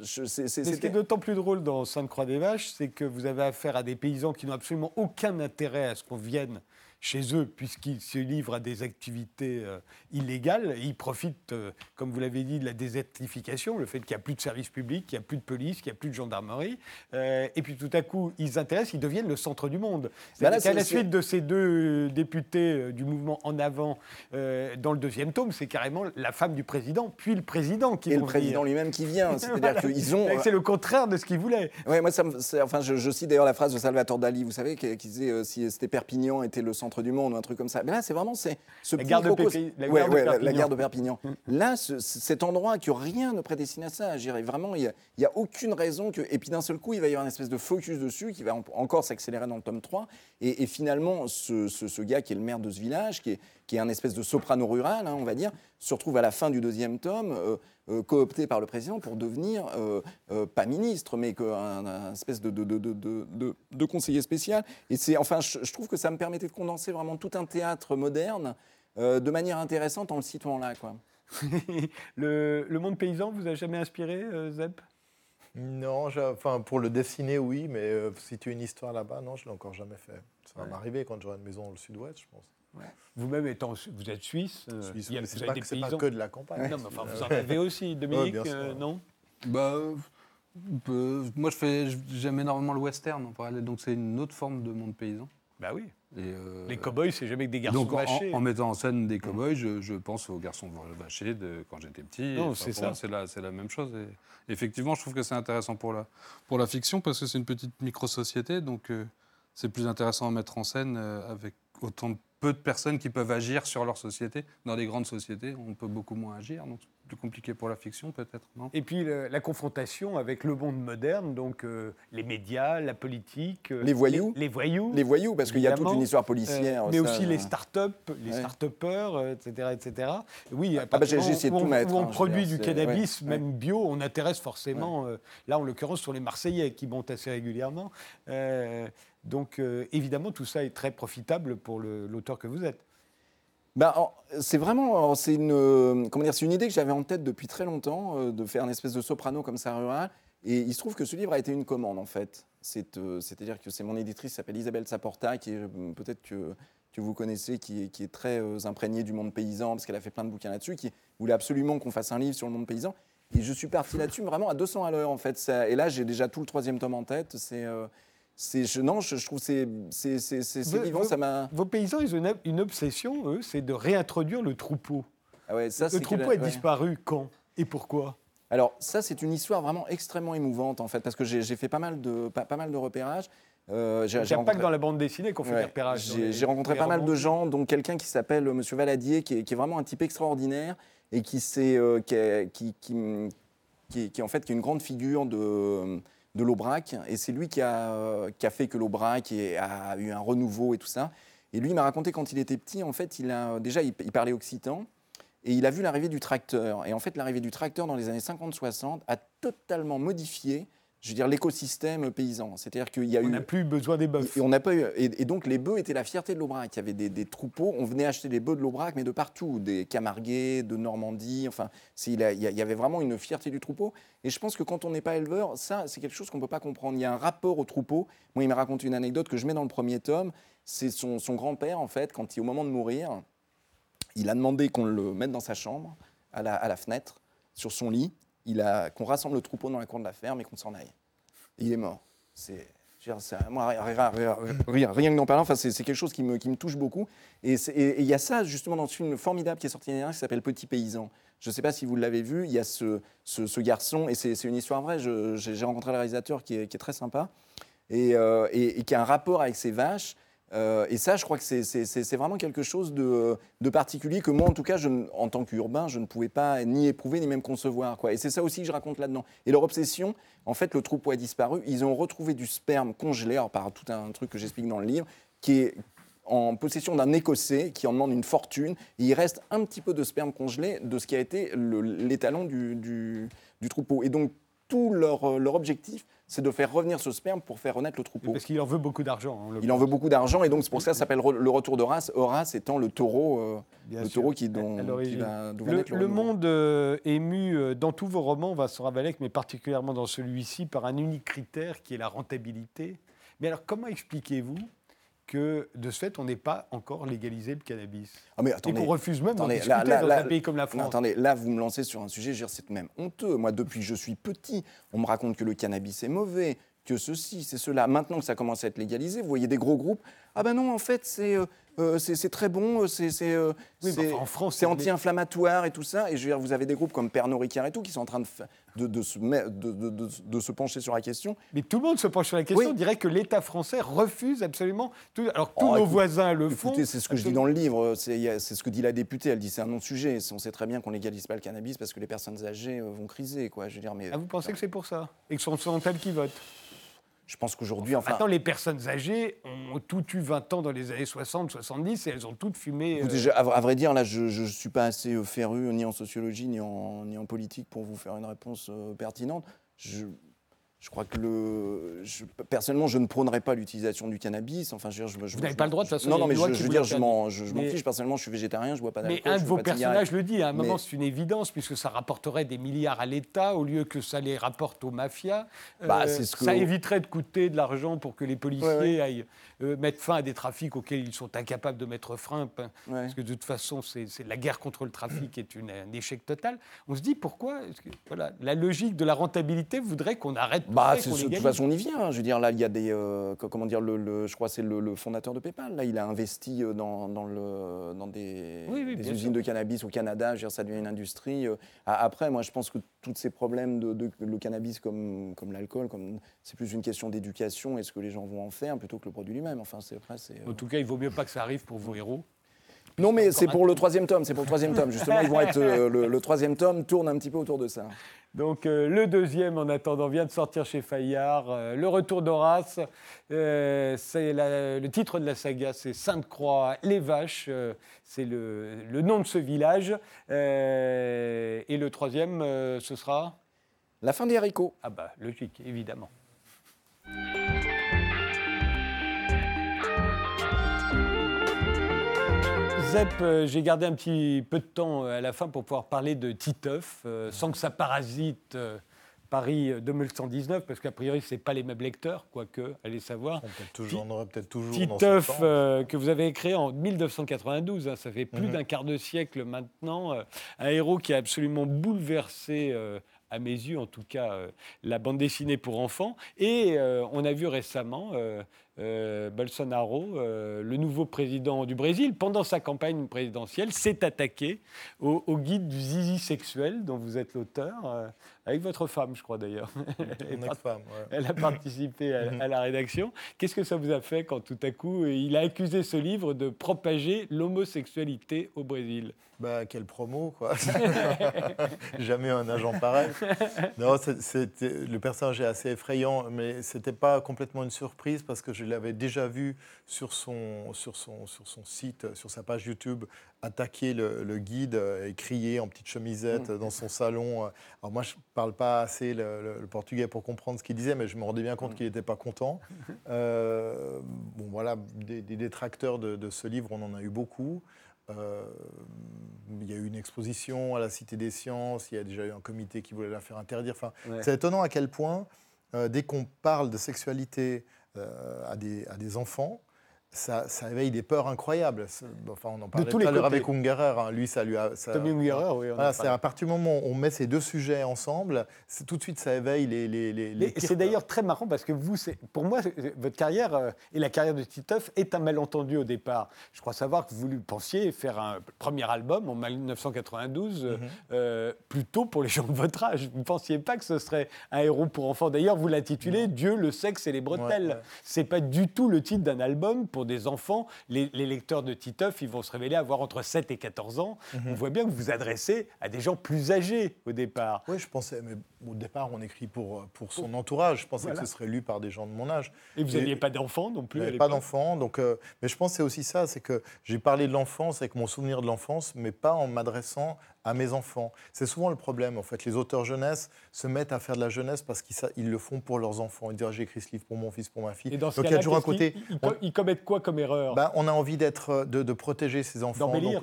ce qui est
c'était-
d'autant plus drôle dans Sainte-Croix-des-Vaches, c'est que vous avez affaire à des paysans qui n'ont absolument aucun intérêt à ce qu'on vienne chez eux, puisqu'ils se livrent à des activités euh, illégales. Et ils profitent, euh, comme vous l'avez dit, de la désertification, le fait qu'il n'y a plus de service public, qu'il n'y a plus de police, qu'il n'y a plus de gendarmerie. Euh, et puis tout à coup, ils s'intéressent, ils deviennent le centre du monde.
Bah là,
C'est-à-dire qu'à la
c'est-
suite de ces deux députés du mouvement En Avant, dans le deuxième tome, c'est carrément la femme du président, puis le président qui
et le président lui-même qui vient. [LAUGHS] C'est-à-dire
Voilà.
qu'ils ont.
C'est le contraire de ce qu'ils voulaient.
Ouais, moi, ça me- c'est- enfin, je, je cite d'ailleurs la phrase de Salvatore Dali, vous savez, qui, qui disait si c'était Perpignan était le centre du monde ou un truc comme ça. Mais là, c'est vraiment c'est ce
La gare de Pépi- la
Ouais,
de Perpignan.
gare de Perpignan. Là, ce- cet endroit que rien ne prédestine à ça, je dirais vraiment, il n'y a, aucune raison que. Et puis d'un seul coup, il va y avoir une espèce de focus dessus qui va en- encore s'accélérer dans le tome 3. Et, et finalement, ce, ce- ce gars qui est le maire de ce village, qui est, qui est un espèce de soprano rural, hein, on va dire, se retrouve à la fin du deuxième tome, euh, euh, coopté par le président pour devenir, euh, euh, pas ministre, mais que un, un espèce de, de, de, de, de- de- de conseiller spécial. Et c'est, enfin, je, je trouve que ça me permettait de condenser vraiment tout un théâtre moderne euh, de manière intéressante en le situant là. Quoi. [LAUGHS]
le, le monde paysan vous a jamais inspiré, euh, Zep?
Non, enfin, pour le dessiner, oui, mais euh, situer une histoire là-bas, non, je l'ai encore jamais fait. Ça va
Ouais.
m'arriver quand j'aurai une maison dans le sud-ouest, je pense.
Vous-même étant, vous êtes suisse, euh,
Suisse,
il y a-
mais
vous
c'est pas,
des
que- c'est pas
paysans.
que de la campagne.
Non, mais enfin, vous en avez aussi, [LAUGHS] Dominique, euh, non?
Bah, euh, moi, je fais, j'aime énormément le western en parallèle, donc c'est une autre forme de monde paysan.
Bah oui.
Et, euh,
Les cow-boys, c'est jamais que des garçons
donc, en,
vachés.
en mettant en scène des cow-boys, je, je pense aux garçons vachés de quand j'étais petit.
Non, c'est ça.
C'est la, c'est la même chose. Et effectivement, je trouve que c'est intéressant pour la, pour la fiction parce que c'est une petite micro-société, donc euh, c'est plus intéressant à mettre en scène euh, avec autant de peu de personnes qui peuvent agir sur leur société. Dans les grandes sociétés, on peut beaucoup moins agir, donc c'est plus compliqué pour la fiction peut-être, non?
Et puis le- la confrontation avec le monde moderne, donc euh, les médias, la politique, euh,
Les voyous.
les, les voyous,
Les voyous, parce qu'il y a toute une histoire
euh,
policière.
mais
ça,
aussi les
euh,
start-up, les
Ouais.
start-upers, euh, etc., etc. Oui, à
bah,
partir
j'ai- essayé de
où on,
tout mettre,
où on
hein,
produit
dire,
du cannabis,
ouais,
même bio, on intéresse forcément. euh, là, en l'occurrence, sur les Marseillais qui montent assez régulièrement. Donc, euh, évidemment, tout ça est très profitable pour l'auteur que vous êtes.
Bah, c'est vraiment, c'est une, euh, comment dire, c'est une idée que j'avais en tête depuis très longtemps euh, de faire une espèce de soprano comme ça rural. Et il se trouve que ce livre a été une commande en fait. C'est, c'est-à-dire que c'est mon éditrice s'appelle Isabelle Saporta, qui peut-être que que vous connaissez, qui est, qui est très imprégnée du monde paysan parce qu'elle a fait plein de bouquins là-dessus, qui voulait absolument qu'on fasse un livre sur le monde paysan. Et je suis parti là-dessus vraiment à 200 à l'heure en fait. Et là, j'ai déjà tout le troisième tome en tête. C'est, je, non, je, je trouve que c'est, vivant.
vous-
Ça m'a.
Vos paysans, ils ont une, obsession, eux, c'est de réintroduire le troupeau.
Ah ouais, ça,
le troupeau
ouais.
disparu quand et pourquoi?
Alors ça, c'est une histoire vraiment extrêmement émouvante en fait, parce que j'ai fait pas mal de, pas, pas mal de repérages. Euh, j'ai-
a pas que
rencontré-
dans la bande dessinée qu'on fait
Ouais,
des repérages.
J'ai rencontré pas mal de gens, dont quelqu'un qui s'appelle euh, Monsieur Valadier, qui est, qui est vraiment un type extraordinaire et qui, euh, est- qui, qui- qui, en fait qui est une grande figure de, de l'Aubrac. Et c'est lui qui a, euh, fait que l'Aubrac a eu un renouveau et tout ça. Et lui, il m'a raconté quand il était petit, en fait, il a, déjà, il parlait occitan. Et il a vu l'arrivée du tracteur. Et en fait, l'arrivée du tracteur dans les années 50-60 a totalement modifié je veux dire, l'écosystème paysan. C'est-à-dire qu'il y a
On
eu.
n'a plus besoin des bœufs.
Et, on n'a pas eu, et, et donc les bœufs étaient la fierté de l'Aubrac. Il y avait des, des troupeaux, on venait acheter des bœufs de l'Aubrac, mais de partout, des Camarguais, de Normandie. Enfin, il, y a- il y avait vraiment une fierté du troupeau. Et je pense que quand on n'est pas éleveur, ça, c'est quelque chose qu'on ne peut pas comprendre. Il y a un rapport au troupeau. Moi, il m'a raconté une anecdote que je mets dans le premier tome. C'est son, son grand-père, en fait, quand il, au moment de mourir, il a demandé qu'on le mette dans sa chambre, à la, à la fenêtre, sur son lit. Qu'on rassemble le troupeau dans la cour de la ferme et qu'on s'en aille. Il est mort. C'est, rien, rien- que d'en parler, enfin, c'est, quelque chose qui me, touche beaucoup. Et il y a ça, justement, dans ce film formidable qui est sorti l'année dernière, qui s'appelle Petit Paysan. Je ne sais pas si vous l'avez vu, il y a ce, garçon, et c'est, une histoire vraie, j'ai, rencontré le réalisateur qui est, très sympa, euh, et qui a un rapport avec ses vaches. Euh, et ça, je crois que c'est, vraiment quelque chose de, particulier que moi, en tout cas, en tant qu'urbain, je ne pouvais pas ni éprouver ni même concevoir. Quoi. Et c'est ça aussi que je raconte là-dedans. Et leur obsession, en fait, le troupeau a disparu. Ils ont retrouvé du sperme congelé, alors par tout un truc que j'explique dans le livre, qui est en possession d'un Écossais qui en demande une fortune. Et il reste un petit peu de sperme congelé de ce qui a été l'étalon du, troupeau. Et donc, tout leur objectif, c'est de faire revenir ce sperme pour faire renaître le troupeau.
Parce qu'il en veut beaucoup d'argent. hein,
Il en veut beaucoup d'argent et donc c'est pour ça que ça s'appelle le retour d'Horace. Horace étant le taureau, euh, le
sûr,
taureau qui, dont, qui
l'origine.
va,
Le, le monde euh, est mu euh, dans tous vos romans, Vincent Ravalec, mais particulièrement dans celui-ci, par un unique critère qui est la rentabilité. Mais alors, comment expliquez-vous que, de ce fait, on n'ait pas encore légalisé le cannabis
Ah mais
Et
attendez,
qu'on refuse même d'en discuter
là- là-
dans
là-
un pays comme la
non,
France
attendez, là vous me lancez sur un sujet, c'est même honteux. Moi, depuis que je suis petit, on me raconte que le cannabis est mauvais, que ceci, c'est cela. Maintenant que ça commence à être légalisé, vous voyez des gros groupes. Ah ben non, en fait, c'est euh, euh, c'est très bon, c'est euh,
Oui, enfin,
anti-inflammatoire et tout ça. Et je veux dire, vous avez des groupes comme Pernod Ricard et tout qui sont en train de, fa- de, de se, de, pencher sur la question.
Mais tout le monde se penche sur la question.
Oui.
On dirait que l'État français refuse absolument tout. Alors tous
Oh,
nos
écoute-
voisins le font.
Écoutez, c'est ce que je dis dans le livre, c'est ce que dit la députée. Elle dit c'est un non-sujet. On sait très bien qu'on légalise pas le cannabis parce que les personnes âgées euh, vont criser, quoi. Je veux dire, mais
Ah, vous pensez que c'est pour ça? Et que ce sont elles qui votent?
Je pense qu'aujourd'hui, enfin,
Maintenant, les personnes âgées ont toutes eu 20 ans dans les années 60, 70 et elles ont toutes fumé. euh,
à, vrai dire, là, je ne suis pas assez euh, féru ni en sociologie ni en, ni en politique pour vous faire une réponse euh, pertinente. Je, je crois que le, je- personnellement, je ne prônerais pas l'utilisation du cannabis. Enfin, je, je, je-
Vous n'avez pas le droit, de toute façon,
Non, non, mais je, veux dire, je m'en
Mais-
fiche. Personnellement, je suis végétarien, je bois pas
Mais
d'alcool.
un
je
de vos
pas
personnages le dit, à un moment
Mais-
c'est une évidence, puisque ça rapporterait des milliards à l'État au lieu que ça les rapporte aux mafias. Euh,
Bah, c'est ce que-
Ça éviterait de coûter de l'argent pour que les policiers
Ouais, ouais.
aillent euh, mettre fin à des trafics auxquels ils sont incapables de mettre frein.
Ouais.
Parce que de toute façon, c'est la guerre contre le trafic est une- un échec total. On se dit pourquoi que, voilà, La logique de la rentabilité voudrait qu'on arrête
Bah, c'est- de toute façon, on y vient. hein. Je veux dire, là, il y a des. euh, co- comment dire, le, le- je crois que c'est le, le fondateur de PayPal. Là, il a investi euh, dans, dans, le, dans des,
Oui, oui,
des
bien
usines
sûr.
de cannabis au Canada. Je veux dire, ça devient une industrie. euh. Après, moi, je pense que tous ces problèmes de, de- le cannabis comme, comme l'alcool, comme, c'est plus une question d'éducation et ce que les gens vont en faire plutôt que le produit lui-même. Enfin, c'est après, c'est.
En tout cas, il vaut mieux pas que ça arrive pour vos héros.
Non, mais c'est pour le troisième tome. C'est pour le troisième tome. Justement, ils vont être. euh, le, le troisième tome tourne un petit peu autour de ça.
Donc euh, le deuxième, en attendant, vient de sortir chez Fayard. euh, le retour d'Horace, euh, c'est le titre de la saga, c'est Sainte-Croix, les vaches. c'est le, le nom de ce village. Et le troisième, ce sera
La fin des haricots.
Ah bah logique, évidemment. Zep, euh, j'ai gardé un petit peu de temps euh, à la fin pour pouvoir parler de Titeuf, euh, sans que ça parasite Paris euh, 2119, parce qu'a priori, ce n'est pas les mêmes lecteurs, quoique, allez savoir.
On, aurait peut-être toujours.
Titeuf, euh, que vous avez créé en 1992, hein, ça fait plus
Mhm.
d'un quart de siècle maintenant, euh, un héros qui a absolument bouleversé, euh, à mes yeux en tout cas, la bande dessinée pour enfants. Et on a vu récemment euh, Bolsonaro, euh, le nouveau président du Brésil, pendant sa campagne présidentielle, s'est attaqué au, au guide du zizi sexuel dont vous êtes l'auteur, euh, avec votre femme, je crois d'ailleurs. [LAUGHS]
Ouais.
elle a participé à, à la rédaction. Qu'est-ce que ça vous a fait quand tout à coup euh, il a accusé ce livre de propager l'homosexualité au Brésil?
Bah, quelle promo, quoi. [LAUGHS] [LAUGHS] Jamais un agent pareil. Non, c'était- le personnage est assez effrayant, mais c'était pas complètement une surprise parce que je l'avais déjà vu sur son, sur, son, sur son site, sur sa page YouTube, attaquer le, guide et crier en petite chemisette mm. dans son salon. Alors moi, je ne parle pas assez le, portugais pour comprendre ce qu'il disait, mais je me rendais bien compte mm. qu'il n'était pas content. [LAUGHS] bon, voilà, des, détracteurs de, de, ce livre, on en a eu beaucoup. Euh, il y a eu une exposition à la Cité des Sciences, il y a déjà eu un comité qui voulait la faire interdire. Enfin, C'est étonnant à quel point, euh, dès qu'on parle de sexualité euh, à, des, à des enfants, ça, éveille des peurs incroyables. Enfin, on en parlait tout à l'heure avec Ungerer. Hein. Lui, ça lui a. Ça,
Tommy Ungerer, oui.
c'est à partir du moment où on met ces deux sujets ensemble, tout de suite, ça éveille les. les, les,
c'est d'ailleurs très marrant parce que vous, pour moi, votre carrière euh, et la carrière de Titeuf est un malentendu au départ. Je crois savoir que vous pensiez faire un premier album en 1992, mhm. euh, plutôt pour les gens de votre âge. Vous ne pensiez pas que ce serait un héros pour enfants. D'ailleurs, vous l'intitulez Dieu, le sexe et les bretelles. Ce C'est pas du tout le titre d'un album pour des enfants, les, lecteurs de Titeuf, ils vont se révéler avoir entre 7 et 14 ans. Mhm. On voit bien que vous vous adressez à des gens plus âgés au départ.
Oui, je pensais, mais au départ, on écrit pour, pour son entourage. Je pensais que ce serait lu par des gens de mon âge.
Et vous n'aviez pas d'enfants non plus
Pas d'enfants, donc. Euh, mais je pense que c'est aussi ça, c'est que j'ai parlé de l'enfance avec mon souvenir de l'enfance, mais pas en m'adressant à mes enfants. C'est souvent le problème, en fait. Les auteurs jeunesse se mettent à faire de la jeunesse parce qu'ils le font pour leurs enfants. Ils disent, j'ai écrit ce livre pour mon fils, pour ma fille.
Et dans ce Donc il y a toujours un côté... Ils, commettent quoi comme erreur?
Ben, On a envie d'être, de, de, protéger ses enfants, d'embellir,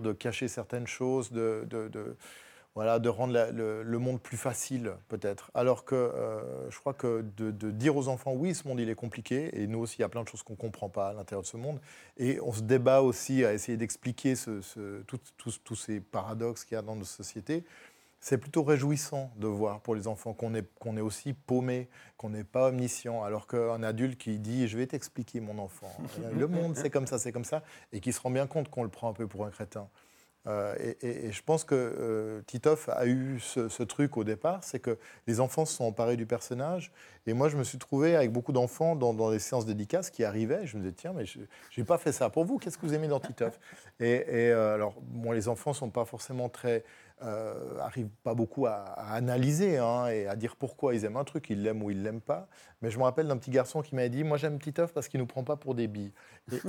de, de, cacher certaines choses, de, de voilà, de rendre le, monde plus facile, peut-être. Alors que euh, je crois que de, dire aux enfants, oui, ce monde, il est compliqué, et nous aussi, il y a plein de choses qu'on ne comprend pas à l'intérieur de ce monde, et on se débat aussi à essayer d'expliquer tous ces paradoxes qu'il y a dans nos sociétés. C'est plutôt réjouissant de voir pour les enfants qu'on est, qu'on est aussi paumé, qu'on n'est pas omniscient, alors qu'un adulte qui dit Je vais t'expliquer, mon enfant, le monde, c'est comme ça, c'est comme ça, et qui se rend bien compte qu'on le prend un peu pour un crétin. Euh, et, je pense que euh, Titoff a eu ce, truc au départ, c'est que les enfants se sont emparés du personnage. Et moi, je me suis trouvé avec beaucoup d'enfants dans, les séances dédicaces qui arrivaient. Je me disais, tiens, mais je n'ai pas fait ça pour vous. Qu'est-ce que vous aimez dans Titoff Et, euh, alors, moi, les enfants ne sont pas forcément très euh, arrivent pas beaucoup à, analyser hein, et à dire pourquoi ils aiment un truc, ils l'aiment ou ils l'aiment pas. Mais je me rappelle d'un petit garçon qui m'a dit Moi, j'aime Titeuf parce qu'il nous prend pas pour des billes.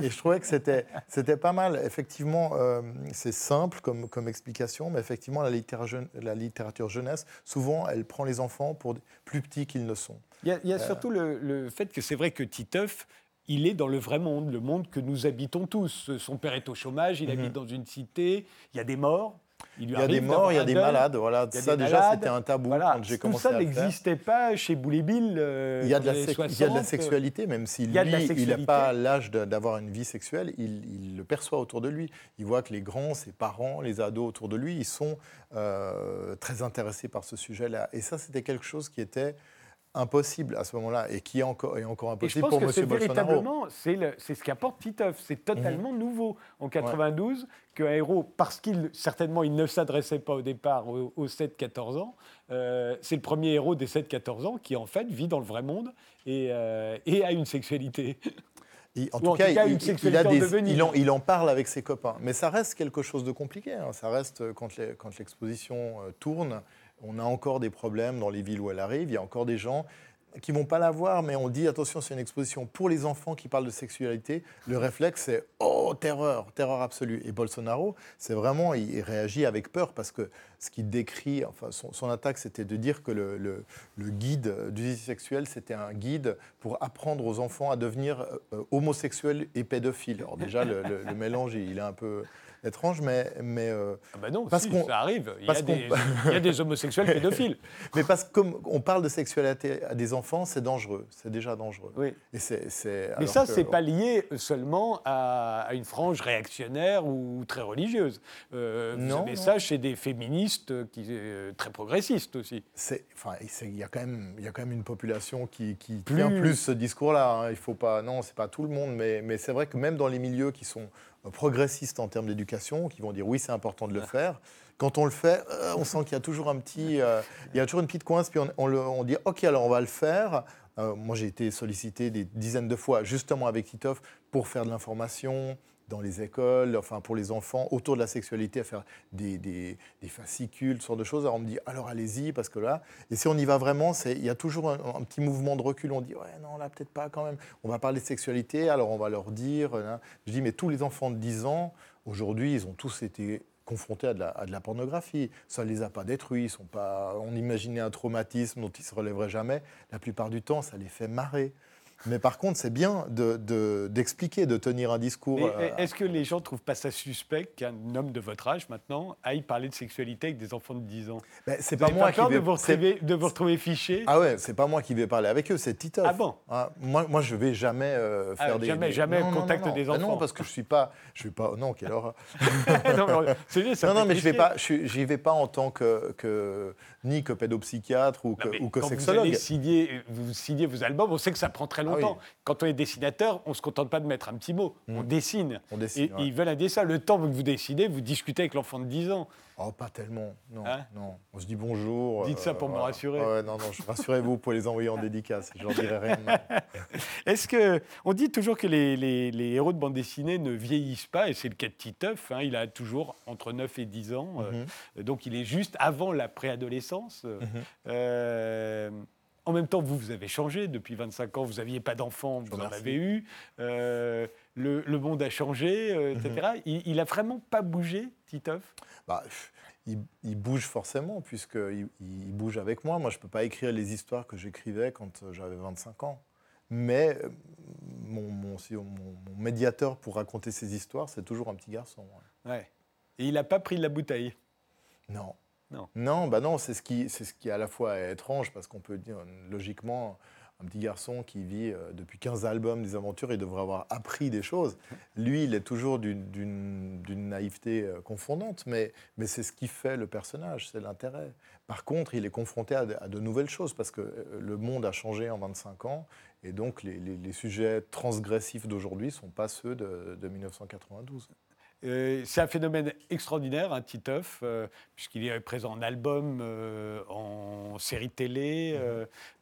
Et, je trouvais que c'était, c'était pas mal. Effectivement, euh, c'est simple comme, comme explication, mais effectivement, la littérature, la littérature jeunesse, souvent, elle prend les enfants pour plus petits qu'ils ne sont.
Il y a, euh, surtout le, le, fait que c'est vrai que Titeuf, il est dans le vrai monde, le monde que nous habitons tous. Son père est au chômage, il mhm. habite dans une cité, il y a des morts,
il, y a des morts, il y a des malades. Voilà. Ça, déjà, c'était un tabou quand j'ai commencé
Tout ça n'existait pas chez Boulet Bill.
Euh, il, y a de la il y a de la sexualité, même si lui, il n'a pas l'âge d'avoir une vie sexuelle, il, le perçoit autour de lui. Il voit que les grands, ses parents, les ados autour de lui, ils sont euh, très intéressés par ce sujet-là. Et ça, c'était quelque chose qui était impossible à ce moment-là et qui est encore, est encore impossible pour M. Bolsonaro.
Véritablement, c'est ce qu'apporte Titeuf. C'est totalement nouveau en 92 qu'un héros, parce qu'il certainement il ne s'adressait pas au départ aux, 7-14 ans, euh, c'est le premier héros des 7-14 ans qui en fait vit dans le vrai monde et, euh, et a une sexualité.
en, tout cas, il, il, en, il, en, parle avec ses copains. Mais ça reste quelque chose de compliqué. Hein. Ça reste, quand l'exposition euh, tourne, on a encore des problèmes dans les villes où elle arrive. Il y a encore des gens qui vont pas la voir, mais on dit attention, c'est une exposition pour les enfants qui parlent de sexualité. Le réflexe, c'est oh terreur, terreur absolue. Et Bolsonaro, c'est vraiment, il réagit avec peur parce que ce qu'il décrit, enfin son, attaque, c'était de dire que le, guide du vie sexuelle, c'était un guide pour apprendre aux enfants à devenir euh, homosexuels et pédophiles. Alors déjà, le, le mélange, il est un peu étrange, mais. mais
euh, ah ben non, parce si, ça arrive. Il y, a des, [LAUGHS] il y, a des, homosexuels [LAUGHS] pédophiles.
mais parce que comme on parle de sexualité à des enfants, c'est dangereux. C'est déjà dangereux.
Oui. Et c'est, mais ça, c'est pas lié seulement à, une frange réactionnaire ou très religieuse. Euh, non, vous avez ça chez des féministes qui, euh, très progressistes aussi.
Enfin, il y, a quand même, y a quand même une population qui, qui plus... tient plus ce discours-là. Hein. Il faut pas. Non, c'est pas tout le monde, mais, mais c'est vrai que même dans les milieux qui sont progressistes en termes d'éducation qui vont dire oui, c'est important de le faire. Quand on le fait, euh, on sent qu'il y a toujours un petit, euh, il y a toujours une petite coince, puis on, on, dit ok, alors on va le faire. Euh, moi, j'ai été sollicité des dizaines de fois, justement avec Titoff, pour faire de l'information, dans les écoles, enfin pour les enfants, autour de la sexualité, à faire des, des, fascicules, ce genre de choses. Alors on me dit, alors allez-y, parce que là, et si on y va vraiment, il y a toujours un, petit mouvement de recul. On dit, ouais, non, là, peut-être pas quand même. On va parler de sexualité, alors on va leur dire. Hein. Je dis, mais tous les enfants de 10 ans, aujourd'hui, ils ont tous été confrontés à de, la, à de, la, pornographie. Ça ne les a pas détruits. Ils sont pas, on imaginait un traumatisme dont ils ne se relèveraient jamais. La plupart du temps, ça les fait marrer. Mais par contre, c'est bien d'expliquer, de, de, de, tenir un discours.
Euh... Est-ce que les gens ne trouvent pas ça suspect qu'un homme de votre âge maintenant aille parler de sexualité avec des enfants de 10 ans?
Ben, C'est pas moi qui
vais... de, vous retrouver, de vous retrouver fiché?
Ah ouais, c'est pas moi qui vais parler avec eux, c'est Titoff.
Ah bon?
Ah, moi, moi, je vais jamais euh, faire
ah,
des.
Jamais, jamais
non,
contact
non, non,
des enfants.
Ben non, parce que je suis pas. Je suis pas. Non, quelle horreur. [LAUGHS]
non, mais, ça
non, non, mais je vais pas. J'y vais pas en tant que, que ni que pédopsychiatre ou que, ou que
quand
sexologue.
Vous, signer, vous signez vos albums, on sait que ça prend très longtemps.
Ah oui.
Quand on est dessinateur, on ne se contente pas de mettre un petit mot, mmh. on dessine.
On dessine
et,
ouais.
et ils veulent un dessin. Le temps que vous dessinez, vous discutez avec l'enfant de 10 ans.
Oh, pas tellement. Non,
Hein
non. On se dit bonjour.
Dites ça pour me rassurer.
Ah ouais, non, non, rassurez-vous, vous pouvez les envoyer en dédicace. Je leur dirai rien. [LAUGHS]
Est-ce que. On dit toujours que les, les, les, héros de bande dessinée ne vieillissent pas, et c'est le cas de Titeuf. Hein, il a toujours entre 9 et 10 ans.
-hmm.
euh, donc il est juste avant la préadolescence.
-hmm.
euh, en même temps, vous, vous avez changé depuis 25 ans. Vous n'aviez pas d'enfant, vous en avez eu. Euh, le, le, monde a changé, euh, etc.
Mhm.
Mm -hmm. il, il a vraiment pas bougé, Titeuf?
Bah, il, il, bouge forcément, puisqu'il il bouge avec moi. Moi, je ne peux pas écrire les histoires que j'écrivais quand j'avais 25 ans. Mais euh, mon, mon, mon, mon, médiateur pour raconter ces histoires, c'est toujours un petit garçon.
Ouais. ouais. Et il n'a pas pris de la bouteille?
Non.
Non,
non, bah non c'est ce, qui, ce qui est à la fois étrange, parce qu'on peut dire, logiquement, un petit garçon qui vit euh, depuis 15 albums des aventures, il devrait avoir appris des choses. Lui, il est toujours d'une naïveté euh, confondante, mais, mais c'est ce qui fait le personnage, c'est l'intérêt. Par contre, il est confronté à de, nouvelles choses, parce que euh, le monde a changé en 25 ans, et donc les sujets transgressifs d'aujourd'hui ne sont pas ceux de, de 1992.
Euh, c'est un phénomène extraordinaire, un hein, Titeuf, euh, puisqu'il est présent en album, euh, en série télé.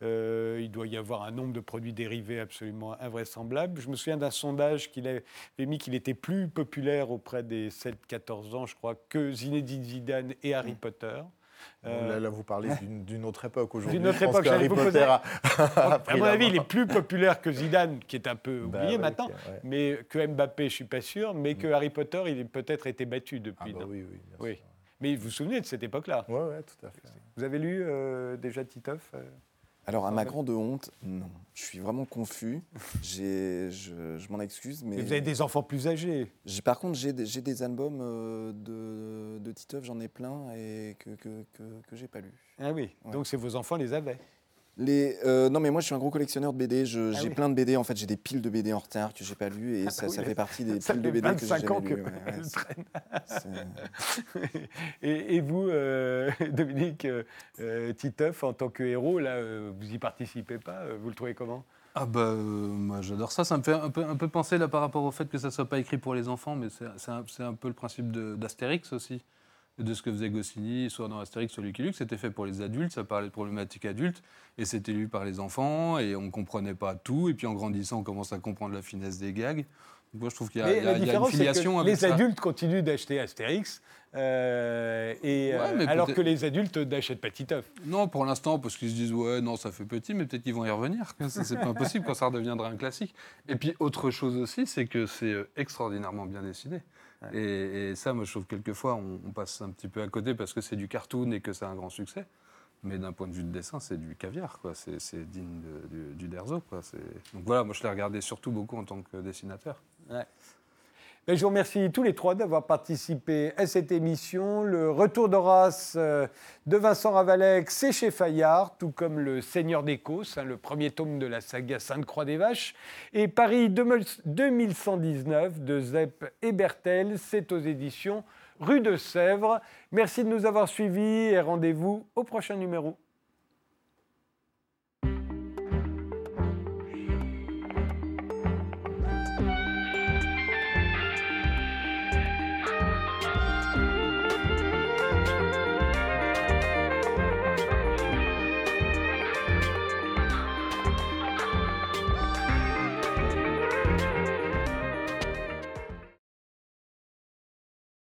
Il doit y avoir un nombre de produits dérivés absolument invraisemblable. Je me souviens d'un sondage qu'il avait mis qu'il était plus populaire auprès des 7-14 ans, je crois, que Zinedine Zidane et Harry Potter.
Euh... Là, là, vous parlez [LAUGHS] d'une autre époque aujourd'hui.
D'une autre époque,
Harry Potter a,
a À mon avis, il est plus populaire que Zidane, qui est un peu oublié
bah,
maintenant,
okay, ouais.
mais que Mbappé, je suis pas sûr, mais que Harry Potter, il a peut-être été battu depuis.
Ah bah oui, oui,
oui. Mais vous vous souvenez de cette époque-là?
Oui, oui, tout à fait.
Vous avez lu euh, déjà Titeuf euh...
Alors, à ma grande honte, non. Je suis vraiment confus. [LAUGHS] je, je m'en excuse. Mais,
mais, vous avez des enfants plus âgés.
Par contre, j'ai des, des, albums euh, de, de Titeuf, j'en ai plein, et que, que, que, que j'ai pas lu.
Ah oui, ouais. donc c'est vos enfants les avaient
les, euh, non, mais moi je suis un gros collectionneur de BD. J'ai
ah
oui. plein de BD. En fait, j'ai des piles de BD en retard que j'ai pas lues et
ah,
ça,
oui.
ça, fait partie des [LAUGHS]
ça
piles de BD que j'ai jamais
ans que
lues. Ouais, [LAUGHS]
et, et, vous, euh, [LAUGHS] Dominique euh, Titeuf, en tant que héros, là, euh, vous y participez pas Vous le trouvez comment?
Ah bah euh, moi j'adore ça, ça me fait un peu, un peu penser là par rapport au fait que ça soit pas écrit pour les enfants, mais c'est un, un, peu le principe d'Astérix aussi, de ce que faisait Goscinny, soit dans Astérix, soit Lucky Luke, c'était fait pour les adultes, ça parlait de problématiques adultes, et c'était lu par les enfants, et on comprenait pas tout, et puis en grandissant on commence à comprendre la finesse des gags. Donc moi je trouve qu'il y, y, y, a une filiation avec
Les
ça.
adultes continuent d'acheter Astérix, euh, et,
ouais,
alors que les adultes n'achètent pas Titeuf.
Non, pour l'instant, parce qu'ils se disent ouais, non, ça fait petit, mais peut-être qu'ils vont y revenir. [LAUGHS] C'est pas impossible quand ça redeviendra un classique. Et puis autre chose aussi, c'est que c'est extraordinairement bien dessiné. Ouais. Et, et, ça, moi, je trouve que quelquefois, on, on, passe un petit peu à côté parce que c'est du cartoon et que c'est un grand succès. Mais d'un point de vue de dessin, c'est du caviar, quoi. C'est digne de, du, du, Derzo, quoi. Donc voilà, moi, je l'ai regardé surtout beaucoup en tant que dessinateur.
Ouais. Ben, je vous remercie tous les trois d'avoir participé à cette émission. Le retour d'Horace euh, de Vincent Ravalec, c'est chez Fayard, tout comme Le Seigneur d'Écosse, hein, le premier tome de la saga Sainte-Croix des Vaches. Et Paris 2119 de Zepp et Bertel, c'est aux éditions Rue de Sèvres. Merci de nous avoir suivis et rendez-vous au prochain numéro.